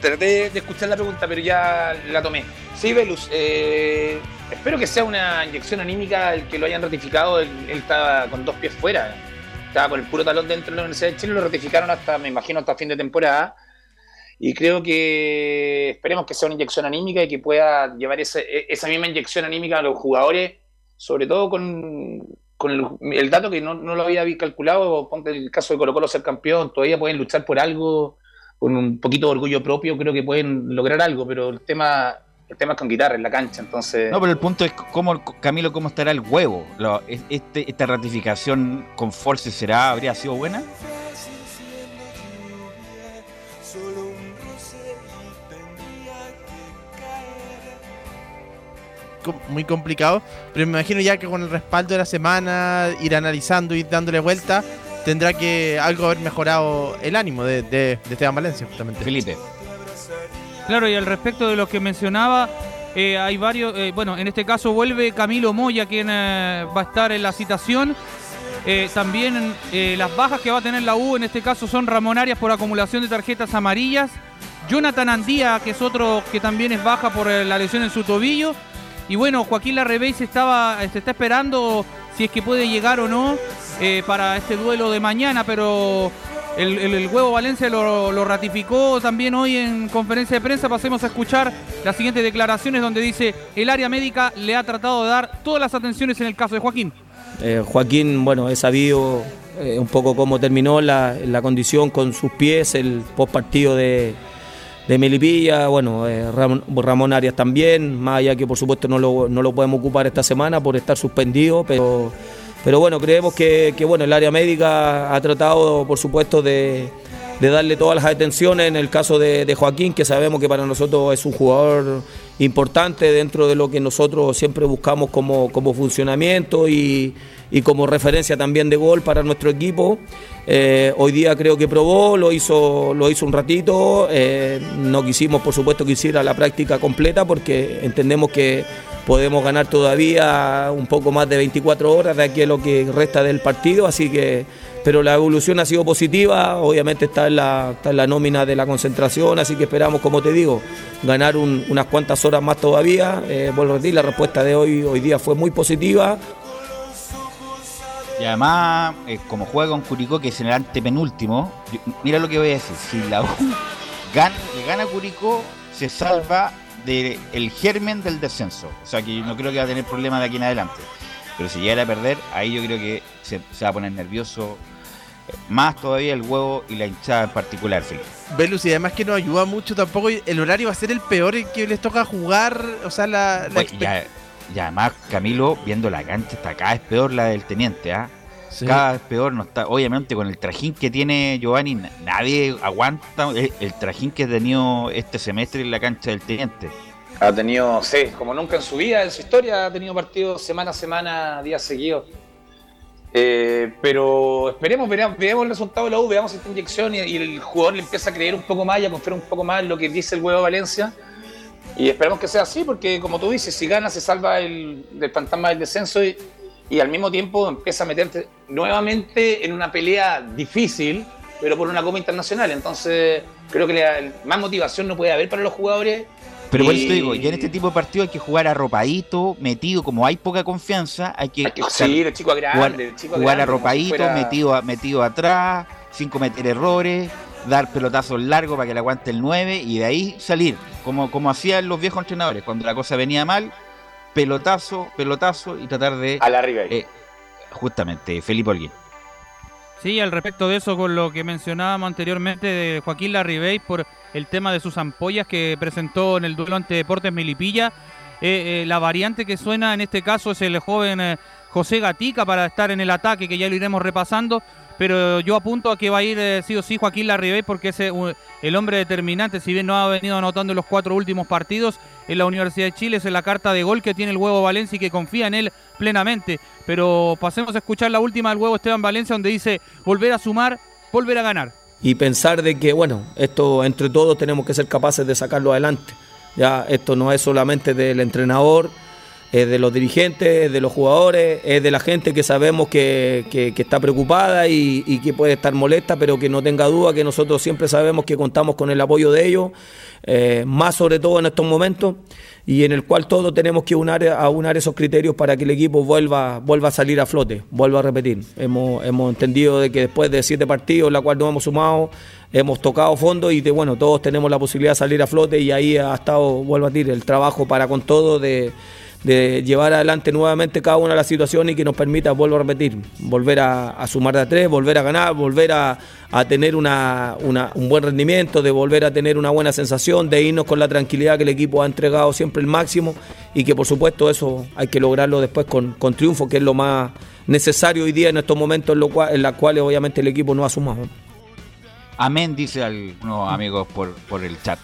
Traté de escuchar la pregunta, pero ya la tomé. Sí, Velus, eh, espero que sea una inyección anímica el que lo hayan ratificado. Él, estaba con dos pies fuera. Estaba con el puro talón dentro de la Universidad de Chile. Lo ratificaron hasta, me imagino, hasta fin de temporada. Y creo que esperemos que sea una inyección anímica y que pueda llevar e- esa misma inyección anímica a los jugadores, sobre todo con, el dato que no, no lo había calculado, ponte el caso de Colo Colo ser campeón, todavía pueden luchar por algo, con un poquito de orgullo propio, creo que pueden lograr algo, pero el tema, el tema es con guitarra en la cancha, entonces... No, pero el punto es cómo, Camilo, cómo estará el huevo. Lo- este, esta ratificación con Force será, habría sido buena. muy complicado, pero me imagino ya que con el respaldo de la semana, ir analizando y dándole vuelta, tendrá que algo haber mejorado el ánimo de, de, de Esteban Valencia, justamente. Felipe. Claro, y al respecto de lo que mencionaba, eh, hay varios, eh, bueno, en este caso vuelve Camilo Moya, quien eh, va a estar en la citación. También las bajas que va a tener la U en este caso son Ramón Arias por acumulación de tarjetas amarillas, Jonathan Andía, que es otro que también es baja por la lesión en su tobillo, y bueno, Joaquín Larrebey se, estaba, se está esperando si es que puede llegar o no para este duelo de mañana, pero el, huevo Valencia lo, ratificó también hoy en conferencia de prensa. Pasemos a escuchar las siguientes declaraciones donde dice el área médica le ha tratado de dar todas las atenciones en el caso de Joaquín. Eh, Joaquín, bueno, he sabido eh, un poco cómo terminó la, condición con sus pies, el post partido de, de Melipilla, bueno, eh, Ramón, Ramón Arias también, más allá que por supuesto no lo, no lo podemos ocupar esta semana por estar suspendido, pero, pero bueno, creemos que, que, bueno, el área médica ha tratado por supuesto de, de darle todas las atenciones en el caso de, Joaquín, que sabemos que para nosotros es un jugador importante dentro de lo que nosotros siempre buscamos como, como funcionamiento y, y como referencia también de gol para nuestro equipo. Eh, hoy día creo que probó, lo hizo, lo hizo un ratito, eh, no quisimos por supuesto que hiciera la práctica completa porque entendemos que podemos ganar todavía un poco más de 24 horas de aquí a lo que resta del partido, así que pero la evolución ha sido positiva, obviamente está en la, está la nómina de la concentración, así que esperamos, como te digo, ganar un- unas cuantas horas más todavía. Eh, vuelvo a decir, la respuesta de hoy, hoy día fue muy positiva. Y además, eh, como juega con Curicó, que es en el antepenúltimo, mira lo que voy a decir. Si la U [laughs] gana, Curicó, se salva del germen del descenso. O sea que no creo que va a tener problemas de aquí en adelante. Pero si llegara a perder, ahí yo creo que se, se va a poner nervioso eh, más todavía el huevo y la hinchada en particular, Felipe. Velus, y además que nos ayuda mucho tampoco, el horario va a ser el peor en que les toca jugar, o sea, la... y además, Camilo, viendo la cancha hasta acá, es peor la del teniente, ¿ah? Cada vez peor, no está, obviamente con el trajín que tiene Giovanni, nadie aguanta el, el, trajín que ha tenido este semestre en la cancha del teniente. Ha tenido, sí, como nunca en su vida, en su historia, ha tenido partidos semana a semana, días seguidos. Eh, pero esperemos, veamos, veamos, el resultado de la U, veamos esta inyección y, y, el jugador le empieza a creer un poco más y a confiar un poco más en lo que dice el huevo Valencia. Y esperemos que sea así, porque como tú dices, si gana se salva el, del fantasma del descenso y, y al mismo tiempo empieza a meterte nuevamente en una pelea difícil, pero por una Copa Internacional. Entonces, creo que la, más motivación no puede haber para los jugadores. Pero por eso te digo, ya en este tipo de partido hay que jugar arropadito, metido, como hay poca confianza, hay que, hay que sí, el chico grande, jugar, el chico jugar grande, arropadito, fuera... metido, metido atrás, sin cometer errores, dar pelotazos largos para que le aguante el 9 y de ahí salir, como, como hacían los viejos entrenadores, cuando la cosa venía mal, pelotazo, pelotazo y tratar de... A la Ribey. Eh, justamente, Felipe Holguín. Sí, al respecto de eso, con lo que mencionábamos anteriormente de Joaquín Larribey por el tema de sus ampollas que presentó en el duelo ante Deportes Milipilla. Eh, eh, la variante que suena en este caso es el joven eh, José Gatica para estar en el ataque, que ya lo iremos repasando. Pero yo apunto a que va a ir o sí Joaquín Larribey porque es el hombre determinante, si bien no ha venido anotando en los cuatro últimos partidos en la Universidad de Chile, es la carta de gol que tiene el huevo Valencia y que confía en él plenamente. Pero pasemos a escuchar la última del huevo Esteban Valencia, donde dice volver a sumar, volver a ganar. Y pensar de que, bueno, esto entre todos tenemos que ser capaces de sacarlo adelante. Ya esto no es solamente del entrenador, es de los dirigentes, es de los jugadores, es de la gente que sabemos que, que, está preocupada y, que puede estar molesta, pero que no tenga duda que nosotros siempre sabemos que contamos con el apoyo de ellos, eh, más sobre todo en estos momentos, y en el cual todos tenemos que unar, aunar esos criterios para que el equipo vuelva, vuelva a salir a flote, vuelva a repetir. Hemos, hemos entendido de que después de siete partidos, la cual nos hemos sumado, hemos tocado fondo y de, bueno, todos tenemos la posibilidad de salir a flote y ahí ha estado, vuelvo a decir, el trabajo para con todo de de llevar adelante nuevamente cada una de las situaciones y que nos permita, vuelvo a repetir, volver a, sumar de a tres, volver a ganar, volver a, a tener una, una, un buen rendimiento, de volver a tener una buena sensación, de irnos con la tranquilidad que el equipo ha entregado siempre el máximo y que por supuesto eso hay que lograrlo después con, con triunfo, que es lo más necesario hoy día en estos momentos en, lo cual, en los cuales obviamente el equipo no ha sumado. Amén, dice algunos amigos por, por el chat.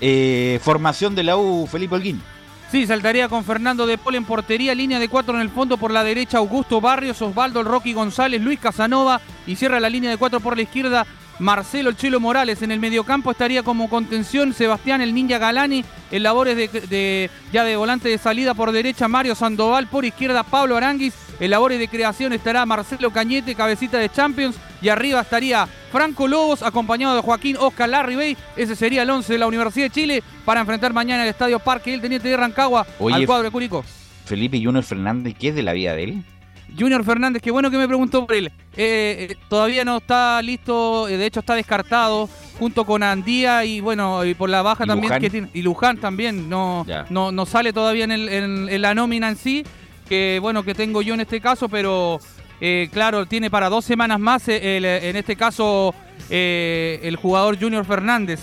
Eh, formación de la U, Felipe Holguín. Sí, saltaría con Fernando de Pol en portería, línea de cuatro en el fondo por la derecha, Augusto Barrios, Osvaldo el Rocky González, Luis Casanova y cierra la línea de cuatro por la izquierda, Marcelo el Chelo Morales. En el mediocampo estaría como contención Sebastián el Ninja Galani, en labores de, de, ya de volante de salida por derecha, Mario Sandoval, por izquierda Pablo Aranguis, en labores de creación estará Marcelo Cañete, cabecita de Champions, y arriba estaría Franco Lobos, acompañado de Joaquín Oscar Larribey. Ese sería el 11 de la Universidad de Chile para enfrentar mañana el Estadio Parque el Teniente de Rancagua Oye, al cuadro de Curicó. Felipe Junior Fernández, ¿qué es de la vida de él? Junior Fernández, qué bueno que me preguntó por él. Eh, eh, todavía no está listo, eh, de hecho está descartado junto con Andía y bueno, y por la baja ¿Y también Luján? que tiene. Y Luján también, no, no, no sale todavía en, el- en- en la nómina en sí, que bueno, que tengo yo en este caso, pero eh, claro, tiene para dos semanas más eh, el, en este caso eh, el jugador Junior Fernández.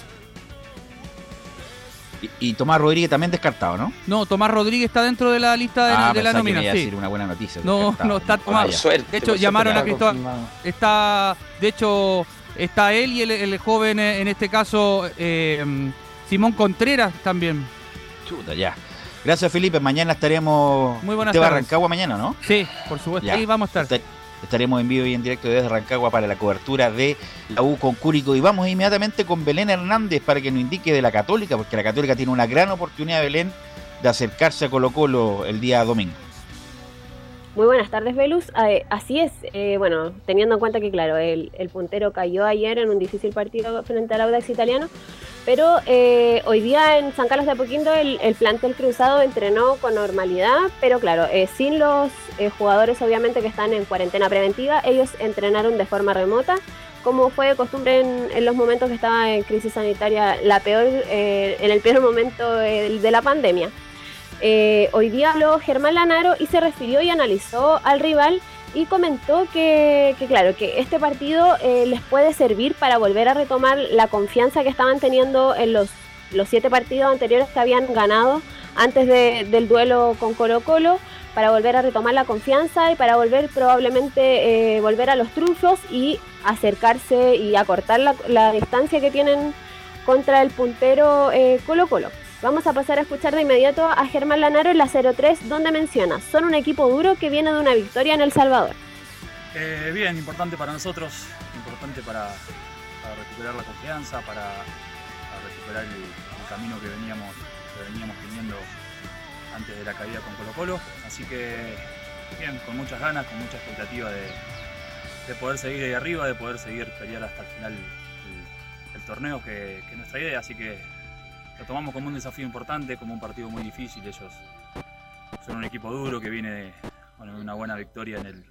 Y, y Tomás Rodríguez también descartado, ¿no? No, Tomás Rodríguez está dentro de la lista de, ah, de la nómina. sí. decir una buena noticia. No, no está tomado. Ah, ya. de hecho, llamaron suerte, a Cristóbal. Está, de hecho, está él y el, el joven, eh, en este caso, eh, Simón Contreras también. Chuta, ya. Gracias, Felipe. Mañana estaremos. Muy buenas Te va a tardes. Rancagua mañana, ¿no? Sí, por supuesto. Ahí vamos a estar. Estar- Estaremos en vivo y en directo desde Rancagua para la cobertura de la U con Cúrico. Y vamos inmediatamente con Belén Hernández para que nos indique de la Católica, porque la Católica tiene una gran oportunidad, Belén, de acercarse a Colo Colo el día domingo. Muy buenas tardes, Velus. Eh, así es, eh, bueno, teniendo en cuenta que, claro, el, puntero cayó ayer en un difícil partido frente al Audax italiano, pero eh, hoy día en San Carlos de Apoquindo el, el plantel cruzado entrenó con normalidad, pero claro, eh, sin los jugadores obviamente que están en cuarentena preventiva, ellos entrenaron de forma remota, como fue de costumbre en, en los momentos que estaba en crisis sanitaria, la peor, en el peor momento de la pandemia. Eh, hoy día habló Germán Lanaro y se refirió y analizó al rival y comentó que, claro, que este partido eh, les puede servir para volver a retomar la confianza que estaban teniendo en los, los siete partidos anteriores que habían ganado antes de- del duelo con Colo Colo, para volver a retomar la confianza y para volver probablemente eh, volver a los triunfos y acercarse y acortar la, distancia que tienen contra el puntero Colo Colo. Vamos a pasar a escuchar de inmediato a Germán Lanaro en la 03, donde menciona, son un equipo duro que viene de una victoria en El Salvador. Eh, bien, importante para nosotros, importante para, recuperar la confianza, para, recuperar el, camino que veníamos, que veníamos teniendo antes de la caída con Colo Colo. Así que, bien, con muchas ganas, con mucha expectativa de, de poder seguir ahí arriba, de poder seguir pelear hasta el final el, el torneo, que, que es nuestra idea. Así que lo tomamos como un desafío importante, como un partido muy difícil. Ellos son un equipo duro que viene de, bueno, una buena victoria en el,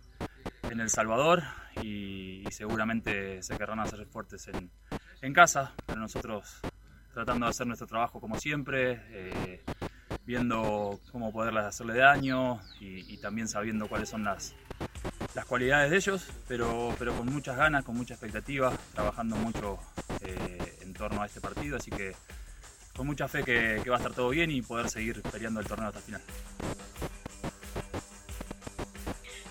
en El Salvador y, seguramente se querrán hacer fuertes en, en, casa, pero nosotros tratando de hacer nuestro trabajo como siempre, eh, viendo cómo poder hacerle daño y, y, también sabiendo cuáles son las, las cualidades de ellos, pero, pero con muchas ganas, con mucha expectativa, trabajando mucho eh, en torno a este partido, así que con mucha fe que, va a estar todo bien y poder seguir peleando el torneo hasta el final.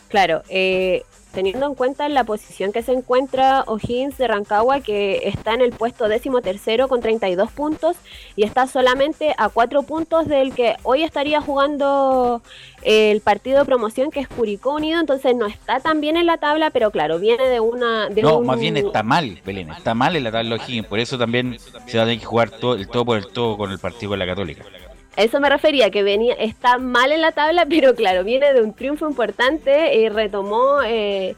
Claro, eh, teniendo en cuenta la posición que se encuentra O'Higgins de Rancagua, que está en el puesto décimo tercero con 32 puntos y está solamente a 4 puntos del que hoy estaría jugando el partido de promoción que es Curicó Unido, entonces no está tan bien en la tabla, pero claro, viene de una... De no, un... más bien está mal, Belén, está mal en la tabla O'Higgins, por eso también se va a tener que jugar todo, el todo por el todo con el partido de la Católica. A eso me refería, que venía, está mal en la tabla, [laughs] pero claro, viene de un triunfo importante y retomó eh,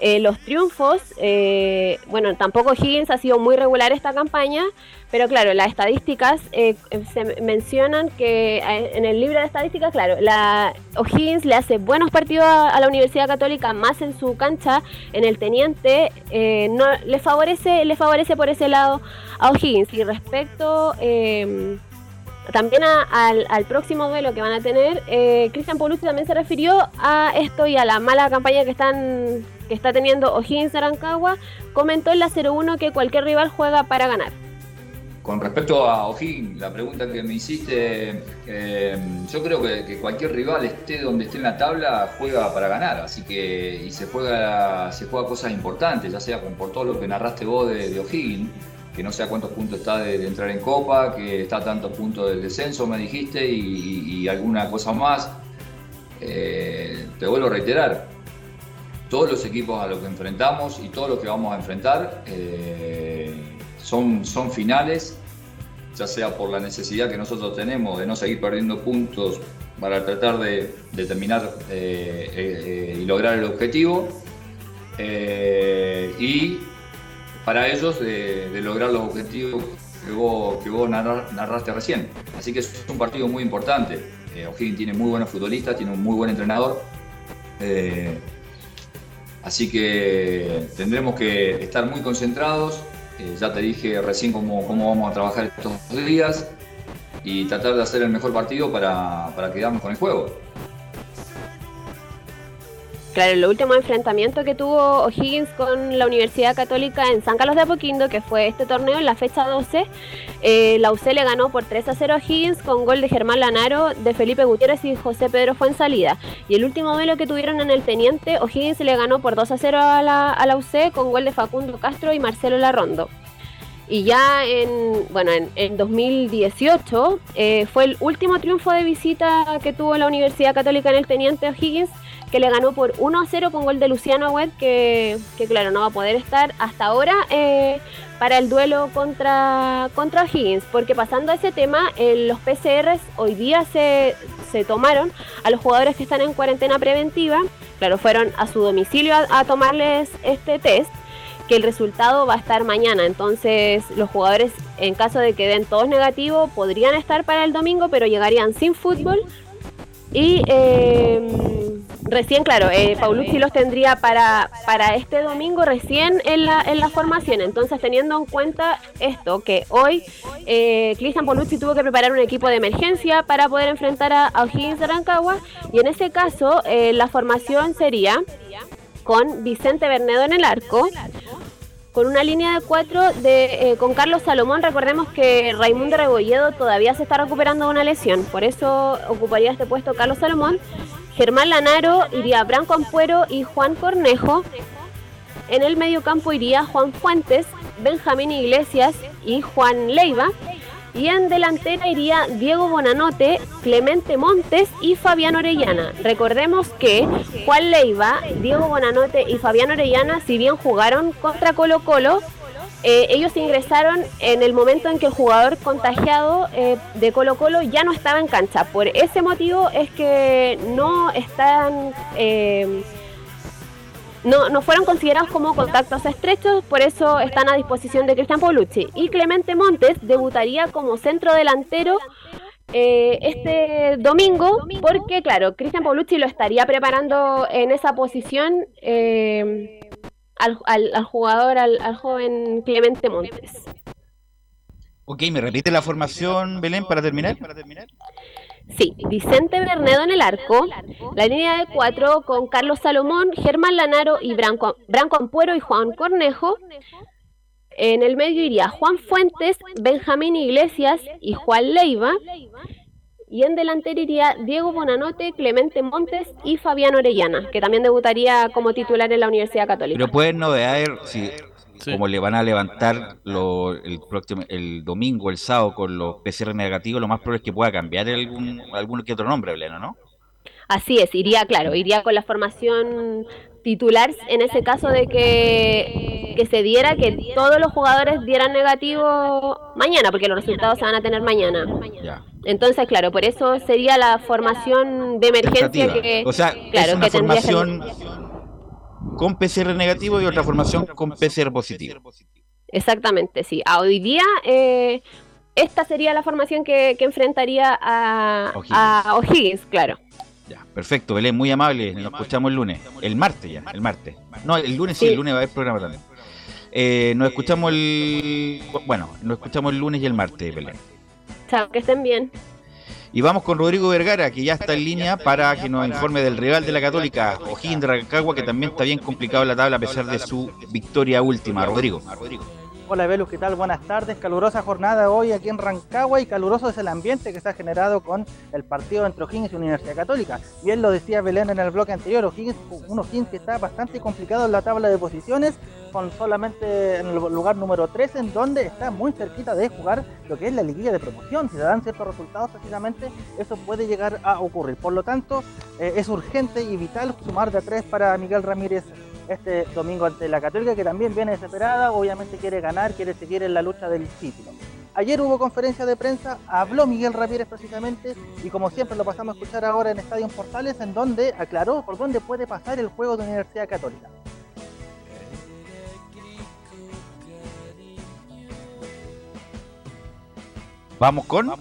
eh, los triunfos. Eh, bueno, tampoco Higgins ha sido muy regular esta campaña, pero claro, las estadísticas eh, se mencionan que en el libro de estadísticas, claro, la O'Higgins le hace buenos partidos a, a, la Universidad Católica, más en su cancha, en el Teniente, no le favorece, le favorece por ese lado a O'Higgins. Y respecto también al, próximo duelo que van a tener, eh, Cristian Paulucci también se refirió a esto y a la mala campaña que están está teniendo O'Higgins de Rancagua. Comentó en la 01 que cualquier rival juega para ganar. Con respecto a O'Higgins, la pregunta que me hiciste, eh, yo creo que, cualquier rival esté donde esté en la tabla juega para ganar, así que y se juega se juega cosas importantes, ya sea por todo lo que narraste vos de, de O'Higgins que no sé cuántos puntos está de, entrar en Copa, que está a tantos puntos del descenso, me dijiste, y, y alguna cosa más. Eh, te vuelvo a reiterar, todos los equipos a los que enfrentamos y todos los que vamos a enfrentar eh, son, son finales, ya sea por la necesidad que nosotros tenemos de no seguir perdiendo puntos para tratar de, de terminar eh, y lograr el objetivo. y para ellos de, lograr los objetivos que vos, narraste recién. Así que es un partido muy importante. Eh, O'Higgins tiene muy buenos futbolistas, tiene un muy buen entrenador. Eh, así que tendremos que estar muy concentrados. Eh, ya te dije recién cómo, cómo, vamos a trabajar estos días y tratar de hacer el mejor partido para, para quedarnos con el juego. Claro, el último enfrentamiento que tuvo O'Higgins con la Universidad Católica en San Carlos de Apoquindo, que fue este torneo en la fecha 12, eh, la UC le ganó por 3 a 0 a Higgins con gol de Germán Lanaro, de Felipe Gutiérrez y José Pedro Fuensalida. Y el último duelo que tuvieron en el Teniente, O'Higgins le ganó por 2 a 0 a la, a la UC con gol de Facundo Castro y Marcelo Larrondo. Y ya en, bueno, en, en 2018 eh, fue el último triunfo de visita que tuvo la Universidad Católica en el Teniente O'Higgins, que le ganó por 1 a 0 con gol de Luciano Agüed, que, que, claro, no va a poder estar hasta ahora eh, para el duelo contra, contra O'Higgins. Porque pasando a ese tema, eh, los PCRs hoy día se, se tomaron a los jugadores que están en cuarentena preventiva. Claro, fueron a su domicilio a, a tomarles este test que el resultado va a estar mañana. Entonces los jugadores, en caso de que den todos negativos, podrían estar para el domingo, pero llegarían sin fútbol. Y eh, recién, claro, eh, Paulucci los tendría para, para este domingo recién en la, en la formación. Entonces, teniendo en cuenta esto, que hoy eh, Cristian Paulucci tuvo que preparar un equipo de emergencia para poder enfrentar a, a O'Higgins de. Y en ese caso, eh, la formación sería con Vicente Bernedo en el arco, con una línea de cuatro de, eh, con Carlos Salomón. Recordemos que Raimundo Rebolledo todavía se está recuperando de una lesión, por eso ocuparía este puesto Carlos Salomón. Germán Lanaro iría Branco Ampuero y Juan Cornejo. En el mediocampo iría Juan Fuentes, Benjamín Iglesias y Juan Leiva. Y en delantera iría Diego Bonanote, Clemente Montes y Fabián Orellana. Recordemos que Juan Leiva, Diego Bonanote y Fabián Orellana, si bien jugaron contra Colo Colo, eh, ellos ingresaron en el momento en que el jugador contagiado eh, de Colo Colo ya no estaba en cancha. Por ese motivo es que no están... Eh, no, no fueron considerados como contactos estrechos, por eso están a disposición de Cristian Paulucci. Y Clemente Montes debutaría como centro delantero eh, este domingo, porque claro, Cristian Paulucci lo estaría preparando en esa posición eh, al, al, jugador, al, al joven Clemente Montes. Ok, ¿me repite la formación, Belén, para terminar? Sí, Vicente Bernedo en el arco, la línea de cuatro con Carlos Salomón, Germán Lanaro y Branco, Branco Ampuero y Juan Cornejo. En el medio iría Juan Fuentes, Benjamín Iglesias y Juan Leiva. Y en delantero iría Diego Bonanote, Clemente Montes y Fabián Orellana, que también debutaría como titular en la Universidad Católica. Pero pueden novedad, si como le van a levantar lo, el próximo el domingo, el sábado con los PCR negativos, lo más probable es que pueda cambiar algún, algún que otro nombre, Belena, ¿no? Así es, iría, claro, iría con la formación titular en ese caso de que, que se diera que todos los jugadores dieran negativo mañana, porque los resultados se van a tener mañana. Entonces, claro, por eso sería la formación de emergencia que, o sea, claro, es una que tendría que- formación con PCR negativo y otra formación con PCR positivo. Exactamente, sí. A hoy día, eh, esta sería la formación que, que enfrentaría a O'Higgins. claro. Perfecto, Belén, muy amable. Nos escuchamos el lunes. El martes ya, el martes. No, el lunes sí, Sí. el lunes va a haber programa también. Eh, nos escuchamos el. Bueno, nos escuchamos el lunes y el martes, Belén. Chao, que estén bien. Y vamos con Rodrigo Vergara, que ya está en línea para que nos informe del rival de la Católica, O'Higgins de Rancagua, que también está bien complicado en la tabla a pesar de su victoria última. Rodrigo. Hola Velus, ¿qué tal? Buenas tardes. Calurosa jornada hoy aquí en Rancagua y caluroso es el ambiente que se ha generado con el partido entre O'Higgins y Universidad Católica. Bien lo decía Belén en el bloque anterior, O'Higgins, un O'Higgins que está bastante complicado en la tabla de posiciones, con solamente en el lugar número 3, en donde está muy cerquita de jugar lo que es la liguilla de promoción. Si se dan ciertos resultados, precisamente eso puede llegar a ocurrir. Por lo tanto, eh, es urgente y vital sumar de a tres para Miguel Ramírez este domingo ante la Católica, que también viene desesperada, obviamente quiere ganar, quiere seguir en la lucha del título. Ayer hubo conferencia de prensa, habló Miguel Ramírez precisamente, y como siempre lo pasamos a escuchar ahora en Estadio Portales, en donde aclaró por dónde puede pasar el juego de Universidad Católica. Vamos con.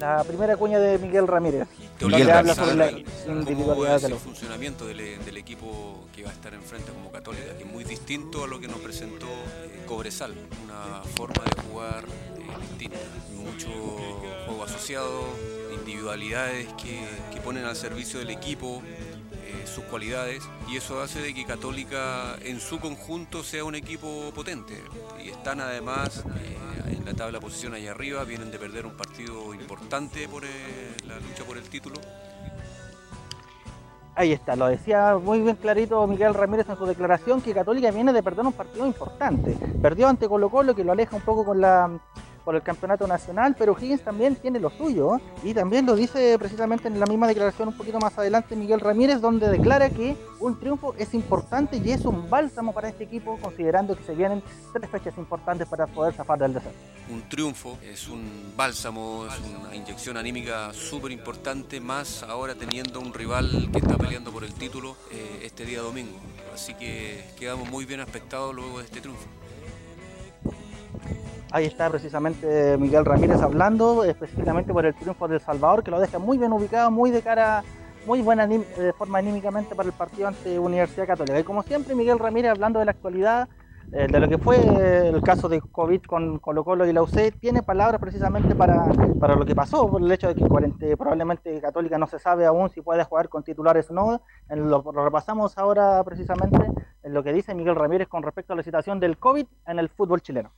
La primera cuña de Miguel Ramírez, Miguel habla sobre la cómo individualidad es de el los funcionamiento del, del equipo que va a estar enfrente como Católica, que es muy distinto a lo que nos presentó eh, Cobresal, una forma de jugar eh, distinta, mucho juego asociado, individualidades que, que ponen al servicio del equipo eh, sus cualidades y eso hace de que Católica en su conjunto sea un equipo potente y están además eh, en la tabla posición allá arriba, vienen de perder un partido importante por eh, la lucha por el título Ahí está, lo decía muy bien clarito Miguel Ramírez en su declaración que Católica viene de perder un partido importante. Perdió ante Colo Colo que lo aleja un poco con la por el campeonato nacional, pero Higgins también tiene lo suyo y también lo dice precisamente en la misma declaración un poquito más adelante Miguel Ramírez donde declara que un triunfo es importante y es un bálsamo para este equipo considerando que se vienen tres fechas importantes para poder zafar del descenso. un triunfo, es un bálsamo, es una inyección anímica súper importante, más ahora teniendo un rival que está peleando por el título eh, este día domingo. Así que quedamos muy bien aspectados luego de este triunfo. Ahí está precisamente Miguel Ramírez hablando específicamente por el triunfo del Salvador, que lo deja muy bien ubicado, muy de cara, muy buena de forma anímicamente para el partido ante Universidad Católica. Y como siempre, Miguel Ramírez hablando de la actualidad, eh, de lo que fue eh, el caso de COVID con Colo Colo y la UC, tiene palabras precisamente para, para lo que pasó, por el hecho de que 40 probablemente Católica no se sabe aún si puede jugar con titulares o no. En lo, lo repasamos ahora precisamente en lo que dice Miguel Ramírez con respecto a la situación del COVID en el fútbol chileno.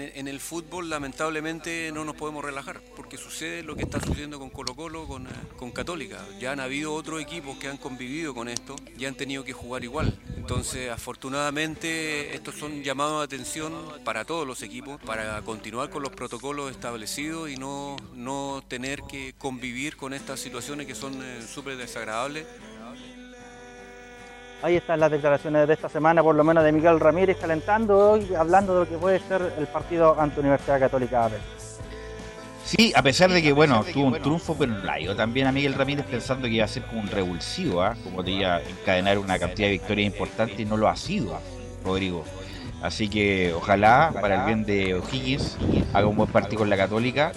En, el fútbol lamentablemente no nos podemos relajar, porque sucede lo que está sucediendo con Colo Colo, con, eh, con Católica. Ya han habido otros equipos que han convivido con esto y han tenido que jugar igual. Entonces, afortunadamente, estos son llamados de atención para todos los equipos, para continuar con los protocolos establecidos y no, no tener que convivir con estas situaciones que son eh, súper desagradables Ahí están las declaraciones de esta semana, por lo menos de Miguel Ramírez, calentando y hablando de lo que puede ser el partido ante Universidad Católica Abel. Sí, a pesar de que, bueno, tuvo un triunfo, pero la yo también a Miguel Ramírez pensando que iba a ser como un revulsivo, ¿ah? como te iba a encadenar una cantidad de victorias importantes y no lo ha sido, Rodrigo. Así que ojalá, para el bien de O'Higgins, haga un buen partido con la Católica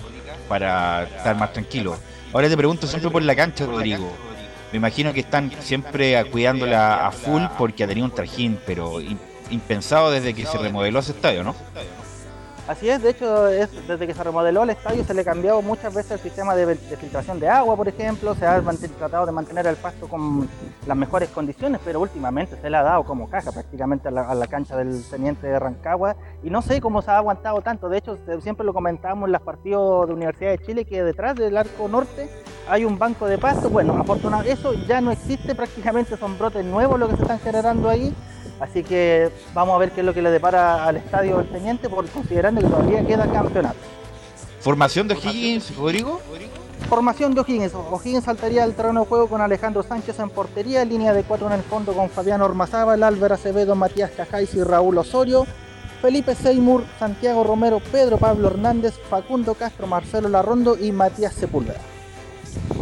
para estar más tranquilo. Ahora te pregunto siempre por la cancha, Rodrigo. Me imagino que están siempre cuidándola a full porque ha tenido un trajín, pero impensado desde que se remodeló ese estadio, ¿no? Así es, de hecho, es, desde que se remodeló el estadio se le ha cambiado muchas veces el sistema de, filtración de agua, por ejemplo, se ha tratado de mantener el pasto con las mejores condiciones, pero últimamente se le ha dado como caja prácticamente a la, cancha del teniente de Rancagua y no sé cómo se ha aguantado tanto, de hecho siempre lo comentábamos en los partidos de Universidad de Chile que detrás del arco norte hay un banco de pasto, bueno, afortunadamente eso ya no existe prácticamente, son brotes nuevos lo que se están generando ahí Así que vamos a ver qué es lo que le depara al estadio del Teniente, por, considerando que todavía queda campeonato. ¿Formación de O'Higgins, Rodrigo? Formación de O'Higgins. O'Higgins saltaría al terreno de juego con Alejandro Sánchez en portería, línea de cuatro en el fondo con Fabián Ormazábal, Álvaro Acevedo, Matías Cajáis y Raúl Osorio. Felipe Seymour, Santiago Romero, Pedro Pablo Hernández, Facundo Castro, Marcelo Larrondo y Matías Sepúlveda.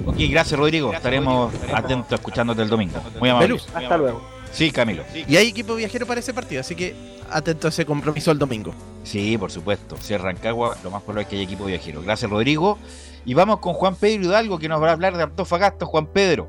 Ok, gracias Rodrigo. Estaremos atentos escuchándote el domingo. Muy amable. Hasta luego. Sí, Camilo. Y hay equipo viajero para ese partido, así que atento a ese compromiso el domingo. Sí, por supuesto. Si Rancagua, lo más probable es que haya equipo viajero. Gracias, Rodrigo. Y vamos con Juan Pedro Hidalgo, que nos va a hablar de Antofagasta. Juan Pedro.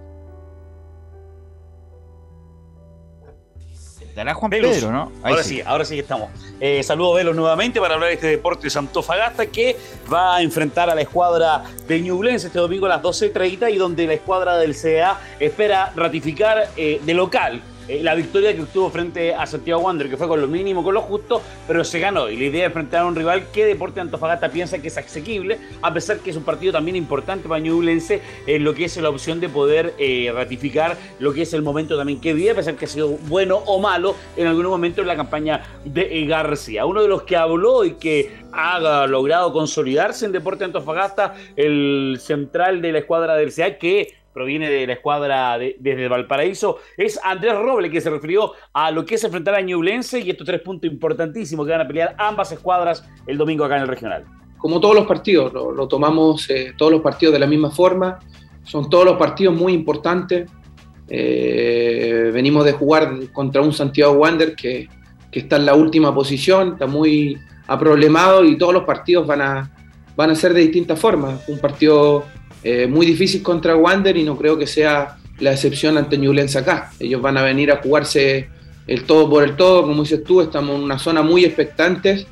Dará Juan Pedro, ¿no? ahora sí. ahora sí que estamos. Eh, saludo a Velos nuevamente para hablar de este deporte de Antofagasta que va a enfrentar a la escuadra de Ñublense este domingo a las 12.30 y donde la escuadra del CA espera ratificar eh, de local eh, la victoria que obtuvo frente a Santiago Wander, que fue con lo mínimo, con lo justo, pero se ganó. Y la idea es enfrentar a un rival que Deporte Antofagasta piensa que es asequible, a pesar que es un partido también importante para Ñublense, en lo que es la opción de poder eh, ratificar lo que es el momento también que vive, a pesar que ha sido bueno o malo en algún momento en la campaña de García. Uno de los que habló y que ha logrado consolidarse en Deporte Antofagasta, el central de la escuadra del CA, que proviene de la escuadra desde Valparaíso, es Andrés Roble, que se refirió a lo que es enfrentar a Ñublense y estos tres puntos importantísimos que van a pelear ambas escuadras el domingo acá en el regional. Como todos los partidos, lo, tomamos eh, todos los partidos de la misma forma, son todos los partidos muy importantes. Eh, venimos de jugar contra un Santiago Wander que, que, está en la última posición, está muy aproblemado y todos los partidos van a, van a ser de distintas formas. Un partido eh, muy difícil contra Wander y no creo que sea la excepción ante Newlands acá. Ellos van a venir a jugarse el todo por el todo, como dices tú, estamos en una zona muy expectantes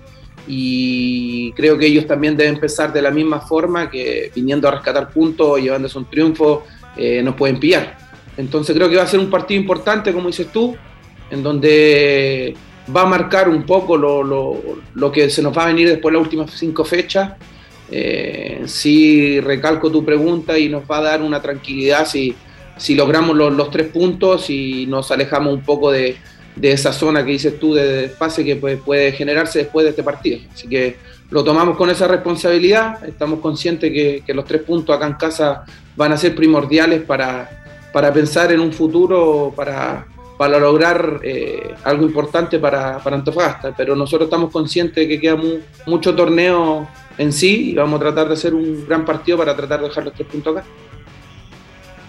y creo que ellos también deben empezar de la misma forma que viniendo a rescatar puntos, llevándose un triunfo, eh, nos pueden pillar. Entonces creo que va a ser un partido importante, como dices tú, en donde va a marcar un poco lo, lo, lo que se nos va a venir después de las últimas cinco fechas eh, sí recalco tu pregunta y nos va a dar una tranquilidad si, si logramos los, tres puntos y nos alejamos un poco de, esa zona que dices tú de desfase que puede, generarse después de este partido. Así que lo tomamos con esa responsabilidad, estamos conscientes que, los tres puntos acá en casa van a ser primordiales para, para pensar en un futuro, para, para lograr eh, algo importante para, para, Antofagasta, pero nosotros estamos conscientes de que queda mucho torneo en sí y vamos a tratar de hacer un gran partido para tratar de dejar los tres puntos acá.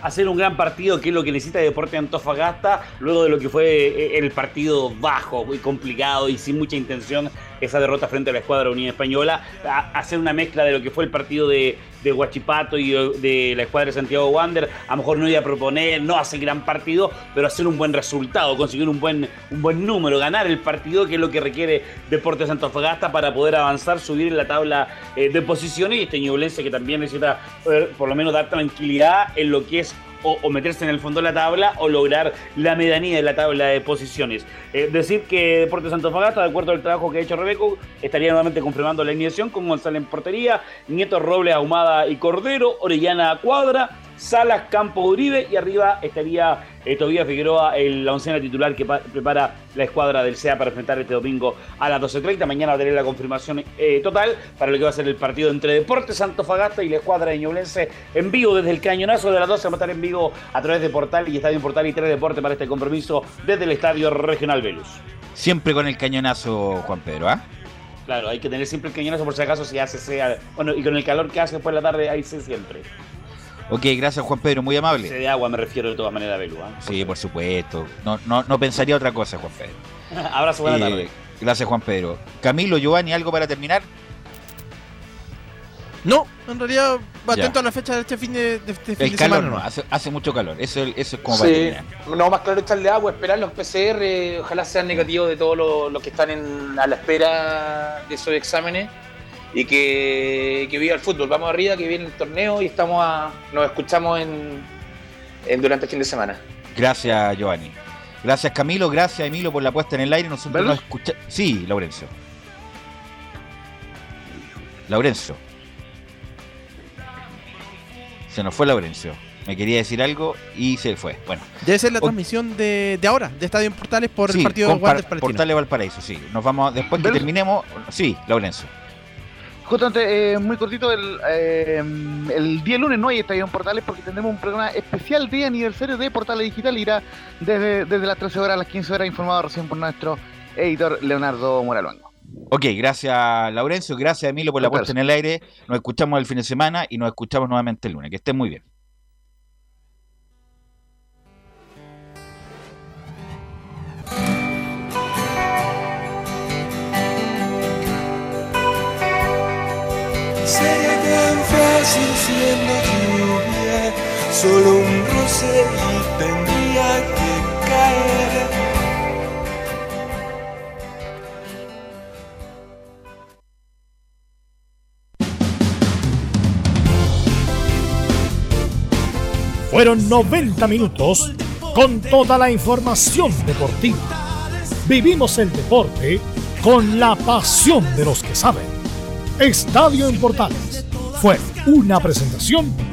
Hacer un gran partido, que es lo que necesita Deporte Antofagasta, luego de lo que fue eh, el partido bajo, muy complicado y sin mucha intención, esa derrota frente a la escuadra Unida Española, hacer una mezcla de lo que fue el partido de, de Huachipato y de la escuadra de Santiago Wander, a lo mejor no iba a proponer, no hacer gran partido, pero hacer un buen resultado, conseguir un buen, un buen número, ganar el partido, que es lo que requiere Deportes Antofagasta para poder avanzar, subir en la tabla eh, de posiciones. Y este Ñublense que también necesita eh, por lo menos dar tranquilidad en lo que es o, meterse en el fondo de la tabla o lograr la medianía de la tabla de posiciones. Eh, decir que Deportes Fagasta, de acuerdo al trabajo que ha hecho Rebeco, estaría nuevamente confirmando la alineación con González en portería, Nieto Robles, Ahumada y Cordero, Orellana Cuadra, Salas, Campo Uribe y arriba estaría eh, Tobías Figueroa, el, la oncena titular que prepara la escuadra del SEA para enfrentar este domingo a las 12.30. Mañana tener la confirmación eh, total para lo que va a ser el partido entre Deportes Fagasta y la escuadra de Ñublense en vivo desde el cañonazo de las 12. Va a estar en vivo a través de Portal y Estadio Portal y Tres Deportes para este compromiso desde el Estadio Regional Velus. Siempre con el cañonazo, Juan Pedro, ¿ah? Claro, hay que tener siempre el cañonazo por si acaso si hace sea. Bueno, y con el calor que hace después de la tarde, ahí sí siempre. Ok, gracias Juan Pedro, muy amable. de agua me refiero de todas maneras, Belu. ¿ah? Sí, por supuesto. No, no, no pensaría otra cosa, Juan Pedro. [laughs] Abrazo, buena eh, tarde. Gracias, Juan Pedro. Camilo, Giovanni, ¿algo para terminar? No, en realidad, atento a la fecha de este fin de, este fin el calor No, hace, mucho calor. Eso, eso es como sí. para No, más claro echarle agua, esperar los PCR. Ojalá sean negativos de todos los, que están en, a la espera de esos exámenes y que, que viva el fútbol. Vamos arriba, que viene el torneo y estamos a, nos escuchamos en, durante el fin de semana. Gracias, Giovanni. Gracias, Camilo. Gracias, Emilio, por la puesta en el aire. Nosotros nos escuchamos. Sí, Laurencio. Laurencio. Se nos fue Laurencio. Me quería decir algo y se fue. Bueno. Debe ser la transmisión de, de, ahora, de Estadio en Portales por el partido de Guantes Portales Valparaíso, sí. Nos vamos, después que terminemos. Sí, Laurencio. Justamente, eh, muy cortito, el, eh, el día lunes no hay Estadio en Portales porque tendremos un programa especial de aniversario de Portales Digital. Irá desde, desde las 13 horas a las 15 horas, informado recién por nuestro editor Leonardo Moralongo. Ok, gracias Laurencio, gracias Emilio por la puesta en el aire. Nos escuchamos el fin de semana y nos escuchamos nuevamente el lunes. Que estén muy bien. Solo un roce y tendría que caer. Fueron 90 minutos con toda la información deportiva. Vivimos el deporte con la pasión de los que saben. Estadio en Portales fue una presentación